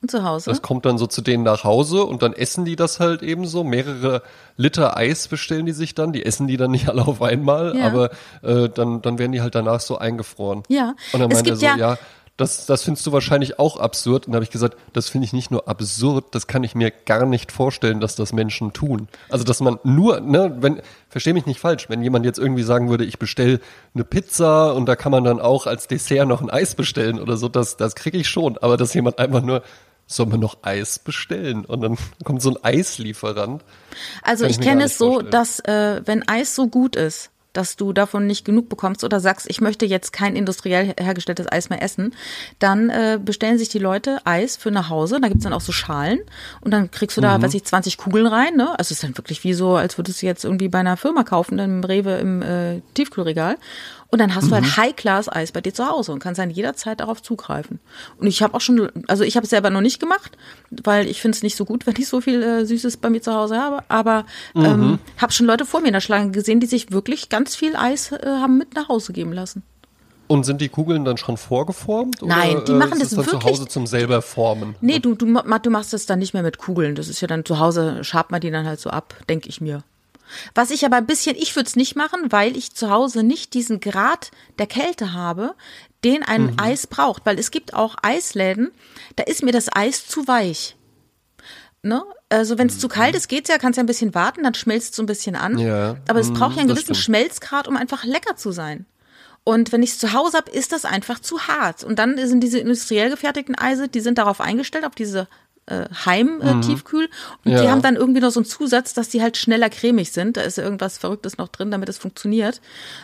Und zu Hause? Das kommt dann so zu denen nach Hause und dann essen die das halt eben so. Mehrere Liter Eis bestellen die sich dann. Die essen die dann nicht alle auf einmal, ja. aber äh, dann, dann werden die halt danach so eingefroren. Ja. Und dann meint er so, ja, ja das, das findest du wahrscheinlich auch absurd. Und da habe ich gesagt, das finde ich nicht nur absurd, das kann ich mir gar nicht vorstellen, dass das Menschen tun. Also, dass man nur, ne, wenn, versteh mich nicht falsch, wenn jemand jetzt irgendwie sagen würde, ich bestelle eine Pizza und da kann man dann auch als Dessert noch ein Eis bestellen oder so, das, das kriege ich schon. Aber dass jemand einfach nur, soll man noch Eis bestellen? Und dann [LAUGHS] kommt so ein Eislieferant. Also ich, ich kenne es so, vorstellen. dass äh, wenn Eis so gut ist, dass du davon nicht genug bekommst oder sagst, ich möchte jetzt kein industriell hergestelltes Eis mehr essen, dann äh, bestellen sich die Leute Eis für nach Hause. Da gibt's dann auch so Schalen und dann kriegst du da, mhm. weiß ich, 20 Kugeln rein. Ne? Also es ist dann wirklich wie so, als würdest du jetzt irgendwie bei einer Firma kaufen, dann im Rewe im äh, Tiefkühlregal. Und dann hast mhm. du halt mhm. High-Class-Eis bei dir zu Hause und kannst dann jederzeit darauf zugreifen. Und ich habe auch schon, also ich habe es selber noch nicht gemacht, weil ich finde es nicht so gut, [LAUGHS] wenn ich so viel äh, Süßes bei mir zu Hause habe. Aber mhm. ähm, habe schon Leute vor mir in der Schlange gesehen, die sich wirklich ganz viel Eis äh, haben mit nach Hause geben lassen. Und sind die Kugeln dann schon vorgeformt? Nein, die machen das, das dann wirklich. zu Hause zum selber formen. Nee, du, du, du machst das dann nicht mehr mit Kugeln. Das ist ja dann zu Hause, schabt man die dann halt so ab, denke ich mir. Was ich aber ein bisschen, ich würde es nicht machen, weil ich zu Hause nicht diesen Grad der Kälte habe, den ein mhm. Eis braucht. Weil es gibt auch Eisläden, da ist mir das Eis zu weich. Ne? Also wenn es mhm. zu kalt ist, geht's ja, kannst ja ein bisschen warten, dann schmilzt es so ein bisschen an. Ja. Aber es mhm, braucht ja einen gewissen Schmelzgrad, um einfach lecker zu sein. Und wenn ich es zu Hause habe, ist das einfach zu hart. Und dann sind diese industriell gefertigten Eise, die sind darauf eingestellt, auf diese äh, Heim-Tiefkühl. Äh, und ja. die haben dann irgendwie noch so einen Zusatz, dass die halt schneller cremig sind. Da ist irgendwas Verrücktes noch drin, damit es funktioniert.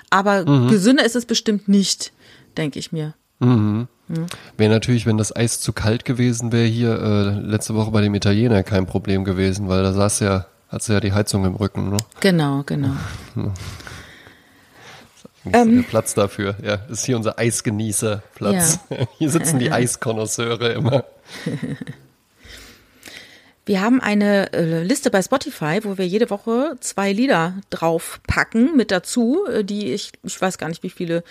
Aber mhm. gesünder ist es bestimmt nicht, denke ich mir. Mhm. Mhm. Wäre natürlich, wenn das Eis zu kalt gewesen wäre, hier äh, letzte Woche bei dem Italiener kein Problem gewesen, weil da saß ja, hat sie ja die Heizung im Rücken. Ne? Genau, genau. [LAUGHS] Ähm, Platz dafür. Ja, das ist hier unser Eisgenießerplatz. Ja. [LAUGHS] Hier sitzen die [LAUGHS] Eiskonnoisseure immer. Wir haben eine äh, Liste bei Spotify, wo wir jede Woche zwei Lieder draufpacken mit dazu, äh, die ich, ich weiß gar nicht, wie viele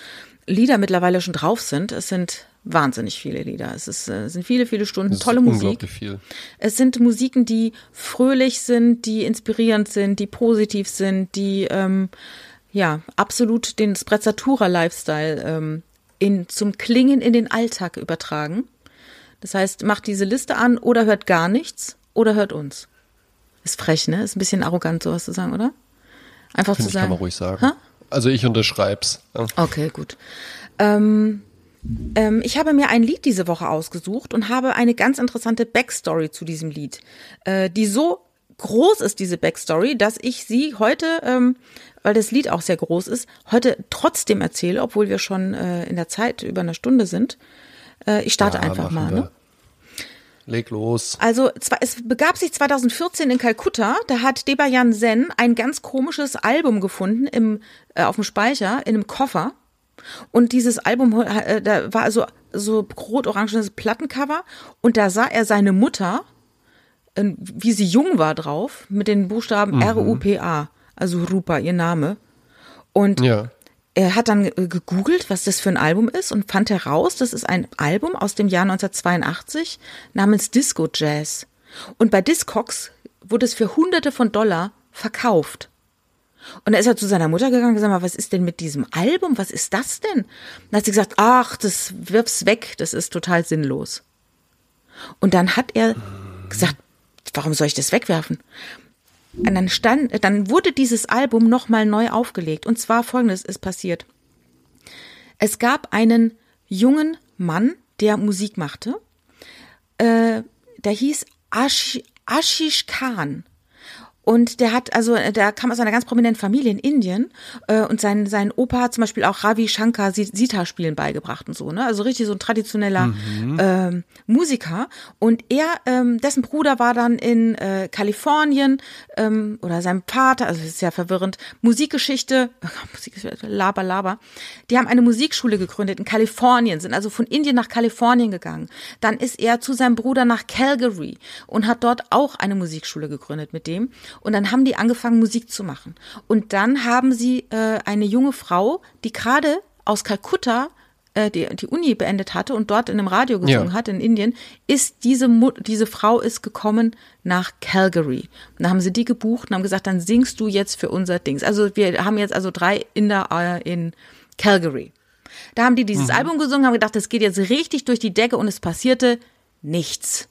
Lieder mittlerweile schon drauf sind. Es sind wahnsinnig viele Lieder. Es ist, äh, sind viele, viele Stunden tolle Musik. Viel. Es sind Musiken, die fröhlich sind, die inspirierend sind, die positiv sind, die ähm, ja absolut den Sprezzatura-Lifestyle ähm, in, zum Klingen in den Alltag übertragen. Das heißt, macht diese Liste an oder hört gar nichts oder hört uns. Ist frech, ne? Ist ein bisschen arrogant, sowas zu sagen, oder? Einfach Find zu sagen. Kann man ruhig sagen. Ha? Also ich unterschreib's. Ja. Okay, gut. Ähm, ähm, ich habe mir ein Lied diese Woche ausgesucht und habe eine ganz interessante Backstory zu diesem Lied, äh, die so groß ist, diese Backstory, dass ich sie heute, ähm, weil das Lied auch sehr groß ist, heute trotzdem erzähle, obwohl wir schon äh, in der Zeit über eine Stunde sind. Äh, ich starte ja, einfach mal. Ne? Leg los. Also es begab sich 2014 in Kalkutta, da hat Debayan Sen ein ganz komisches Album gefunden im, äh, auf dem Speicher, in einem Koffer. Und dieses Album, äh, da war also so rot-orangenes Plattencover und da sah er seine Mutter, äh, wie sie jung war drauf, mit den Buchstaben mhm. R-U-P-A, also Rupa, ihr Name. Und ja er hat dann gegoogelt, was das für ein Album ist und fand heraus, das ist ein Album aus dem Jahr 1982 namens Disco Jazz. Und bei Discogs wurde es für Hunderte von Dollar verkauft. Und da ist er zu seiner Mutter gegangen und gesagt, was ist denn mit diesem Album? Was ist das denn? dann hat sie gesagt, ach, das wirf's weg, das ist total sinnlos. Und dann hat er gesagt, warum soll ich das wegwerfen? Und dann stand, dann wurde dieses Album nochmal neu aufgelegt. Und zwar folgendes ist passiert. Es gab einen jungen Mann, der Musik machte. Äh, der hieß Ashish Khan. Und der hat, also der kam aus einer ganz prominenten Familie in Indien äh, und sein, sein Opa hat zum Beispiel auch Ravi Shankar Sita spielen beigebracht und so, ne? Also richtig so ein traditioneller mhm. äh, Musiker. Und er, ähm, dessen Bruder war dann in äh, Kalifornien ähm, oder sein Vater, also das ist ja verwirrend, Musikgeschichte, [LAUGHS] Musikgeschichte, Laber, Laber. Die haben eine Musikschule gegründet in Kalifornien, sind also von Indien nach Kalifornien gegangen. Dann ist er zu seinem Bruder nach Calgary und hat dort auch eine Musikschule gegründet mit dem. Und dann haben die angefangen, Musik zu machen. Und dann haben sie äh, eine junge Frau, die gerade aus Kalkutta äh, die, die Uni beendet hatte und dort in einem Radio gesungen ja. hat in Indien, ist diese, diese Frau ist gekommen nach Calgary. Und da haben sie die gebucht und haben gesagt, dann singst du jetzt für unser Dings. Also wir haben jetzt also drei Inder äh, in Calgary. Da haben die dieses Album gesungen, haben gedacht, das geht jetzt richtig durch die Decke und es passierte nichts.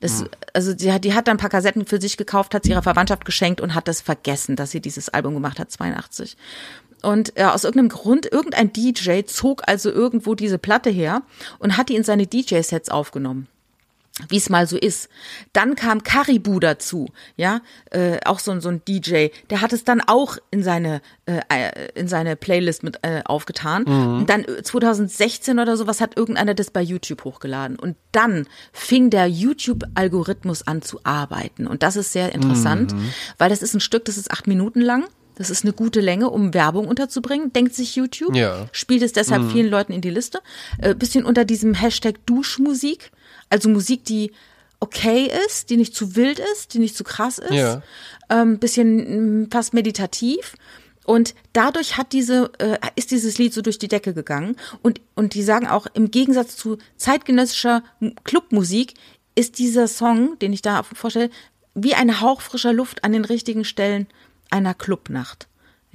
Das, also die hat, die hat dann ein paar Kassetten für sich gekauft, hat sie ihrer Verwandtschaft geschenkt und hat das vergessen, dass sie dieses Album gemacht hat, 82. Und äh, aus irgendeinem Grund, irgendein DJ zog also irgendwo diese Platte her und hat die in seine DJ-Sets aufgenommen wie es mal so ist. Dann kam Caribou dazu, ja, äh, auch so, so ein DJ, der hat es dann auch in seine äh, in seine Playlist mit äh, aufgetan. Mhm. Und dann 2016 oder sowas hat irgendeiner das bei YouTube hochgeladen und dann fing der YouTube-Algorithmus an zu arbeiten und das ist sehr interessant, mhm. weil das ist ein Stück, das ist acht Minuten lang. Das ist eine gute Länge, um Werbung unterzubringen, denkt sich YouTube. Ja. Spielt es deshalb mhm. vielen Leuten in die Liste. Äh, bisschen unter diesem Hashtag Duschmusik. Also Musik, die okay ist, die nicht zu wild ist, die nicht zu krass ist. Ja. Ähm, bisschen mm, fast meditativ. Und dadurch hat diese, äh, ist dieses Lied so durch die Decke gegangen. Und, und die sagen auch, im Gegensatz zu zeitgenössischer Clubmusik ist dieser Song, den ich da vorstelle, wie ein Hauch frischer Luft an den richtigen Stellen einer Clubnacht.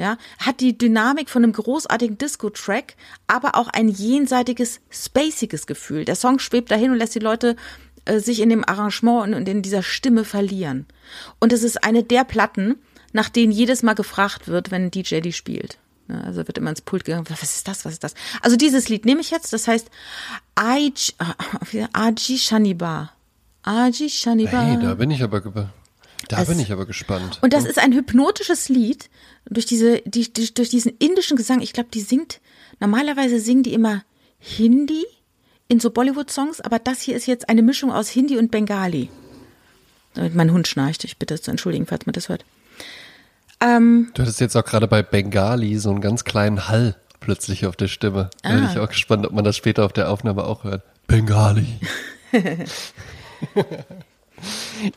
Ja, hat die Dynamik von einem großartigen Disco-Track, aber auch ein jenseitiges, spaciges Gefühl. Der Song schwebt dahin und lässt die Leute äh, sich in dem Arrangement und in dieser Stimme verlieren. Und es ist eine der Platten, nach denen jedes Mal gefragt wird, wenn ein DJ die spielt. Ja, also wird immer ins Pult gegangen, was ist das, was ist das? Also dieses Lied nehme ich jetzt, das heißt Aji, [LAUGHS] Aji Shanibar. Aji Shanibar. Hey, da bin ich aber da es, bin ich aber gespannt. Und das ist ein hypnotisches Lied durch diese, die, die, durch diesen indischen Gesang. Ich glaube, die singt, normalerweise singen die immer Hindi in so Bollywood-Songs, aber das hier ist jetzt eine Mischung aus Hindi und Bengali. Mein Hund schnarcht, ich bitte zu entschuldigen, falls man das hört. Ähm, du hattest jetzt auch gerade bei Bengali so einen ganz kleinen Hall plötzlich auf der Stimme. Da bin ich ah. auch gespannt, ob man das später auf der Aufnahme auch hört. Bengali. [LAUGHS]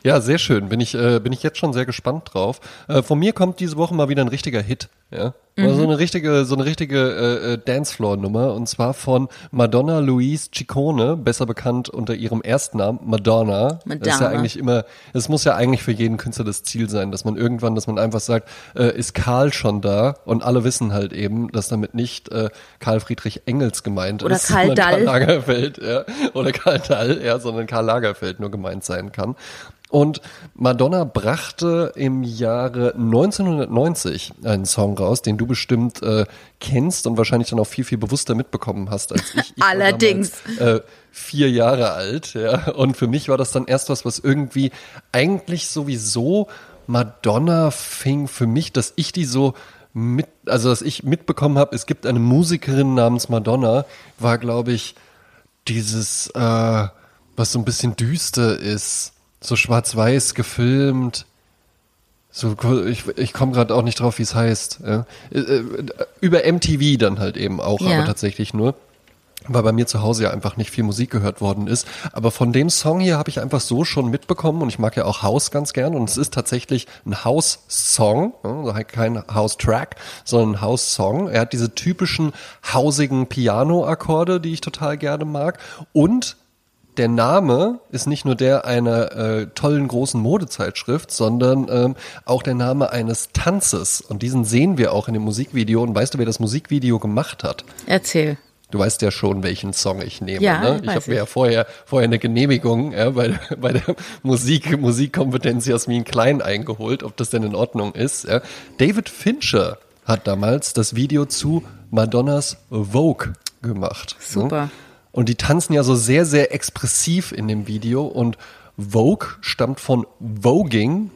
Ja, sehr schön. Bin ich, äh, bin ich jetzt schon sehr gespannt drauf. Äh, von mir kommt diese Woche mal wieder ein richtiger Hit. Ja, mhm. so eine richtige, so eine richtige äh, äh, Dancefloor-Nummer und zwar von Madonna Louise Ciccone, besser bekannt unter ihrem Erstnamen Madonna. Madonna. Das ist ja eigentlich immer, es muss ja eigentlich für jeden Künstler das Ziel sein, dass man irgendwann, dass man einfach sagt, äh, ist Karl schon da? Und alle wissen halt eben, dass damit nicht äh, Karl Friedrich Engels gemeint oder ist, Karl Dall. Karl Lagerfeld, ja, oder Karl Dall, ja, sondern Karl Lagerfeld nur gemeint sein kann. Und Madonna brachte im Jahre 1990 einen Song raus, den du bestimmt äh, kennst und wahrscheinlich dann auch viel, viel bewusster mitbekommen hast als ich. ich Allerdings. Damals, äh, vier Jahre alt, ja. Und für mich war das dann erst was, was irgendwie eigentlich sowieso Madonna fing für mich, dass ich die so mit, also dass ich mitbekommen habe, es gibt eine Musikerin namens Madonna, war glaube ich dieses, äh, was so ein bisschen düster ist so schwarz-weiß gefilmt. So, ich, ich komme gerade auch nicht drauf, wie es heißt. Ja. Äh, äh, über MTV dann halt eben auch, ja. aber tatsächlich nur. Weil bei mir zu Hause ja einfach nicht viel Musik gehört worden ist. Aber von dem Song hier habe ich einfach so schon mitbekommen und ich mag ja auch House ganz gern und es ist tatsächlich ein House-Song, also kein House-Track, sondern ein House-Song. Er hat diese typischen hausigen Piano-Akkorde, die ich total gerne mag und der Name ist nicht nur der einer äh, tollen großen Modezeitschrift, sondern ähm, auch der Name eines Tanzes. Und diesen sehen wir auch in dem Musikvideo. Und weißt du, wer das Musikvideo gemacht hat? Erzähl. Du weißt ja schon, welchen Song ich nehme. Ja, ne? Ich habe mir ja vorher, vorher eine Genehmigung ja, bei, [LAUGHS] bei der Musik, Musikkompetenz Jasmin Klein eingeholt, ob das denn in Ordnung ist. Ja. David Fincher hat damals das Video zu Madonnas Vogue gemacht. Ne? Super. Ne? Und die tanzen ja so sehr, sehr expressiv in dem Video. Und Vogue stammt von Voging,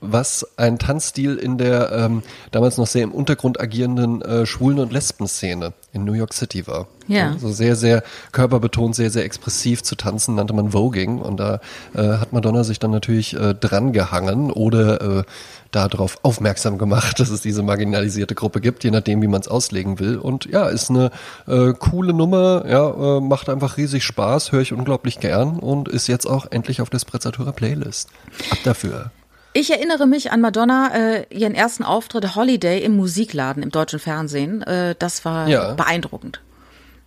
was ein Tanzstil in der ähm, damals noch sehr im Untergrund agierenden äh, Schwulen- und Lesben-Szene in New York City war. Ja. So sehr, sehr körperbetont, sehr, sehr expressiv zu tanzen, nannte man Voging. Und da äh, hat Madonna sich dann natürlich äh, dran gehangen oder äh, darauf aufmerksam gemacht, dass es diese marginalisierte Gruppe gibt, je nachdem, wie man es auslegen will. Und ja, ist eine äh, coole Nummer, ja, äh, macht einfach riesig Spaß, höre ich unglaublich gern und ist jetzt auch endlich auf der Sprezzatura Playlist. Ab dafür. Ich erinnere mich an Madonna, äh, ihren ersten Auftritt Holiday im Musikladen im deutschen Fernsehen. Äh, das war ja. beeindruckend.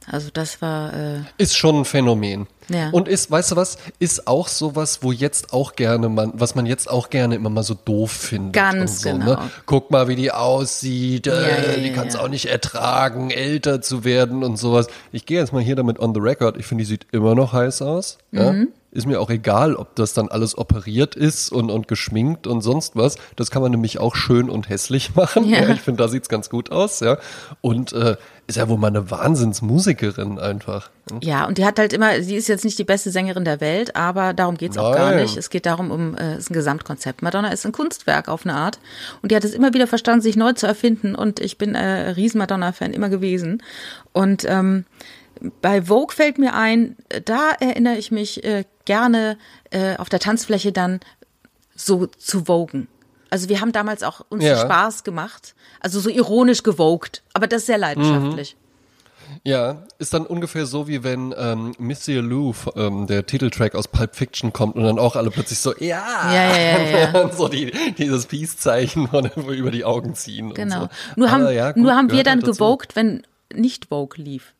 Also das war äh, Ist schon ein Phänomen. Ja. Und ist, weißt du was, ist auch sowas, wo jetzt auch gerne man, was man jetzt auch gerne immer mal so doof findet. Ganz so, genau. Ne? Guck mal, wie die aussieht, äh, Ja, ja, die ja, kann es ja. auch nicht ertragen, älter zu werden und sowas. Ich gehe jetzt mal hier damit on the record. Ich finde, die sieht immer noch heiß aus. Ja? Mhm. Ist mir auch egal, ob das dann alles operiert ist und, und geschminkt und sonst was. Das kann man nämlich auch schön und hässlich [LAUGHS] machen. Ja. Ja. Ich finde, da sieht's ganz gut aus, ja. Und äh, ist ja wohl mal eine Wahnsinnsmusikerin einfach. Ja, und die hat halt immer, sie ist jetzt nicht die beste Sängerin der Welt, aber darum geht's auch gar nicht. Es geht darum, um äh, es ist ein Gesamtkonzept. Madonna ist ein Kunstwerk auf eine Art. Und die hat es immer wieder verstanden, sich neu zu erfinden. Und ich bin äh, riesen Madonna-Fan immer gewesen. Und ähm, bei Vogue fällt mir ein, da erinnere ich mich äh, gerne äh, auf der Tanzfläche dann so zu vogen. Also wir haben damals auch uns Ja. Spaß gemacht, also so ironisch gewogt, aber das sehr leidenschaftlich. Ja, ist dann ungefähr so, wie wenn ähm, Missy Lou, ähm, der Titeltrack aus Pulp Fiction kommt und dann auch alle plötzlich so, ja, Ja, ja, ja, ja. [LAUGHS] und so die, dieses Peace-Zeichen [LAUGHS] über die Augen ziehen. Genau. Und so. Nur haben, Aber ja, gut, nur haben wir gehört dann halt gewogt, wenn nicht Vogue lief.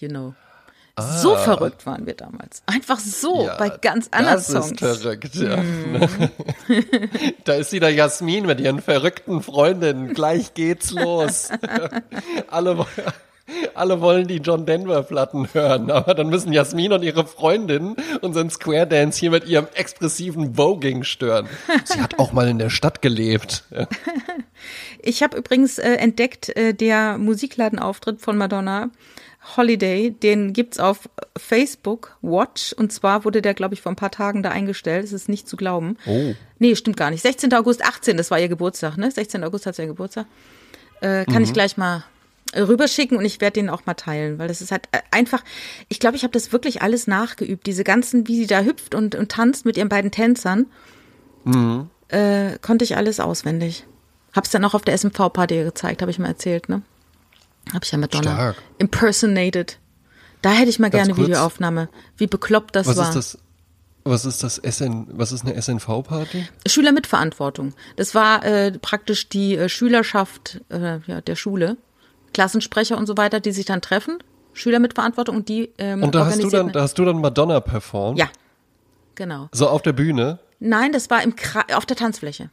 You know. So verrückt waren wir damals. Einfach so, Ah. Ja, bei ganz anderen das Songs. ist verrückt, ja. Mhm. [LAUGHS] da ist wieder Jasmin mit ihren verrückten Freundinnen. Gleich geht's los. [LAUGHS] alle, alle wollen die John Denver Platten hören, aber dann müssen Jasmin und ihre Freundin unseren Square Dance hier mit ihrem expressiven Voging stören. Sie hat auch mal in der Stadt gelebt. Ja. [LAUGHS] Ich habe übrigens äh, entdeckt, äh, der Musikladenauftritt von Madonna, Holiday, den gibt's auf Facebook Watch. Und zwar wurde der, glaube ich, vor ein paar Tagen da eingestellt. Das ist nicht zu glauben. Oh. Nee, stimmt gar nicht. 16. August 18, das war ihr Geburtstag, ne? 16. August hat sie ihr Geburtstag. Äh, kann Mhm. ich gleich mal äh, rüberschicken und ich werde den auch mal teilen, weil das ist halt äh, einfach, ich glaube, ich habe das wirklich alles nachgeübt. Diese ganzen, wie sie da hüpft und, und tanzt mit ihren beiden Tänzern, Mhm. äh, konnte ich alles auswendig. Hab's dann auch auf der SMV-Party gezeigt, habe ich mal erzählt, ne? Hab ich ja Madonna Stark. impersonated. Da hätte ich mal Ganz gerne kurz. Videoaufnahme. Wie bekloppt das Was war. ist das? Was ist das SN, was ist eine SNV-Party? Schüler mit Verantwortung. Das war äh, praktisch die äh, Schülerschaft äh, ja, der Schule, Klassensprecher und so weiter, die sich dann treffen. Schüler mit Verantwortung und die ähm, Und da hast du dann, da hast du dann Madonna performt? Ja, genau. So auf der Bühne? Nein, das war im Kra auf der Tanzfläche.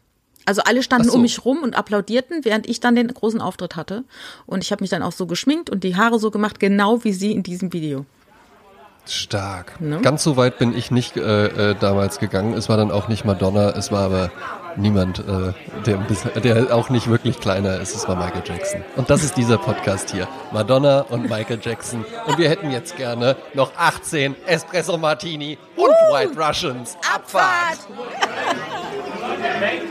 Also alle standen so. um mich rum und applaudierten, während ich dann den großen Auftritt hatte. Und ich habe mich dann auch so geschminkt und die Haare so gemacht, genau wie sie in diesem Video. Stark. Ne? Ganz so weit bin ich nicht äh, äh, damals gegangen. Es war dann auch nicht Madonna, es war aber niemand, äh, der, der auch nicht wirklich kleiner ist. Es war Michael Jackson. Und das ist dieser Podcast hier. Madonna und Michael Jackson. Und wir hätten jetzt gerne noch 18 Espresso Martini und White Russians. Abfahrt! Abfahrt! Bem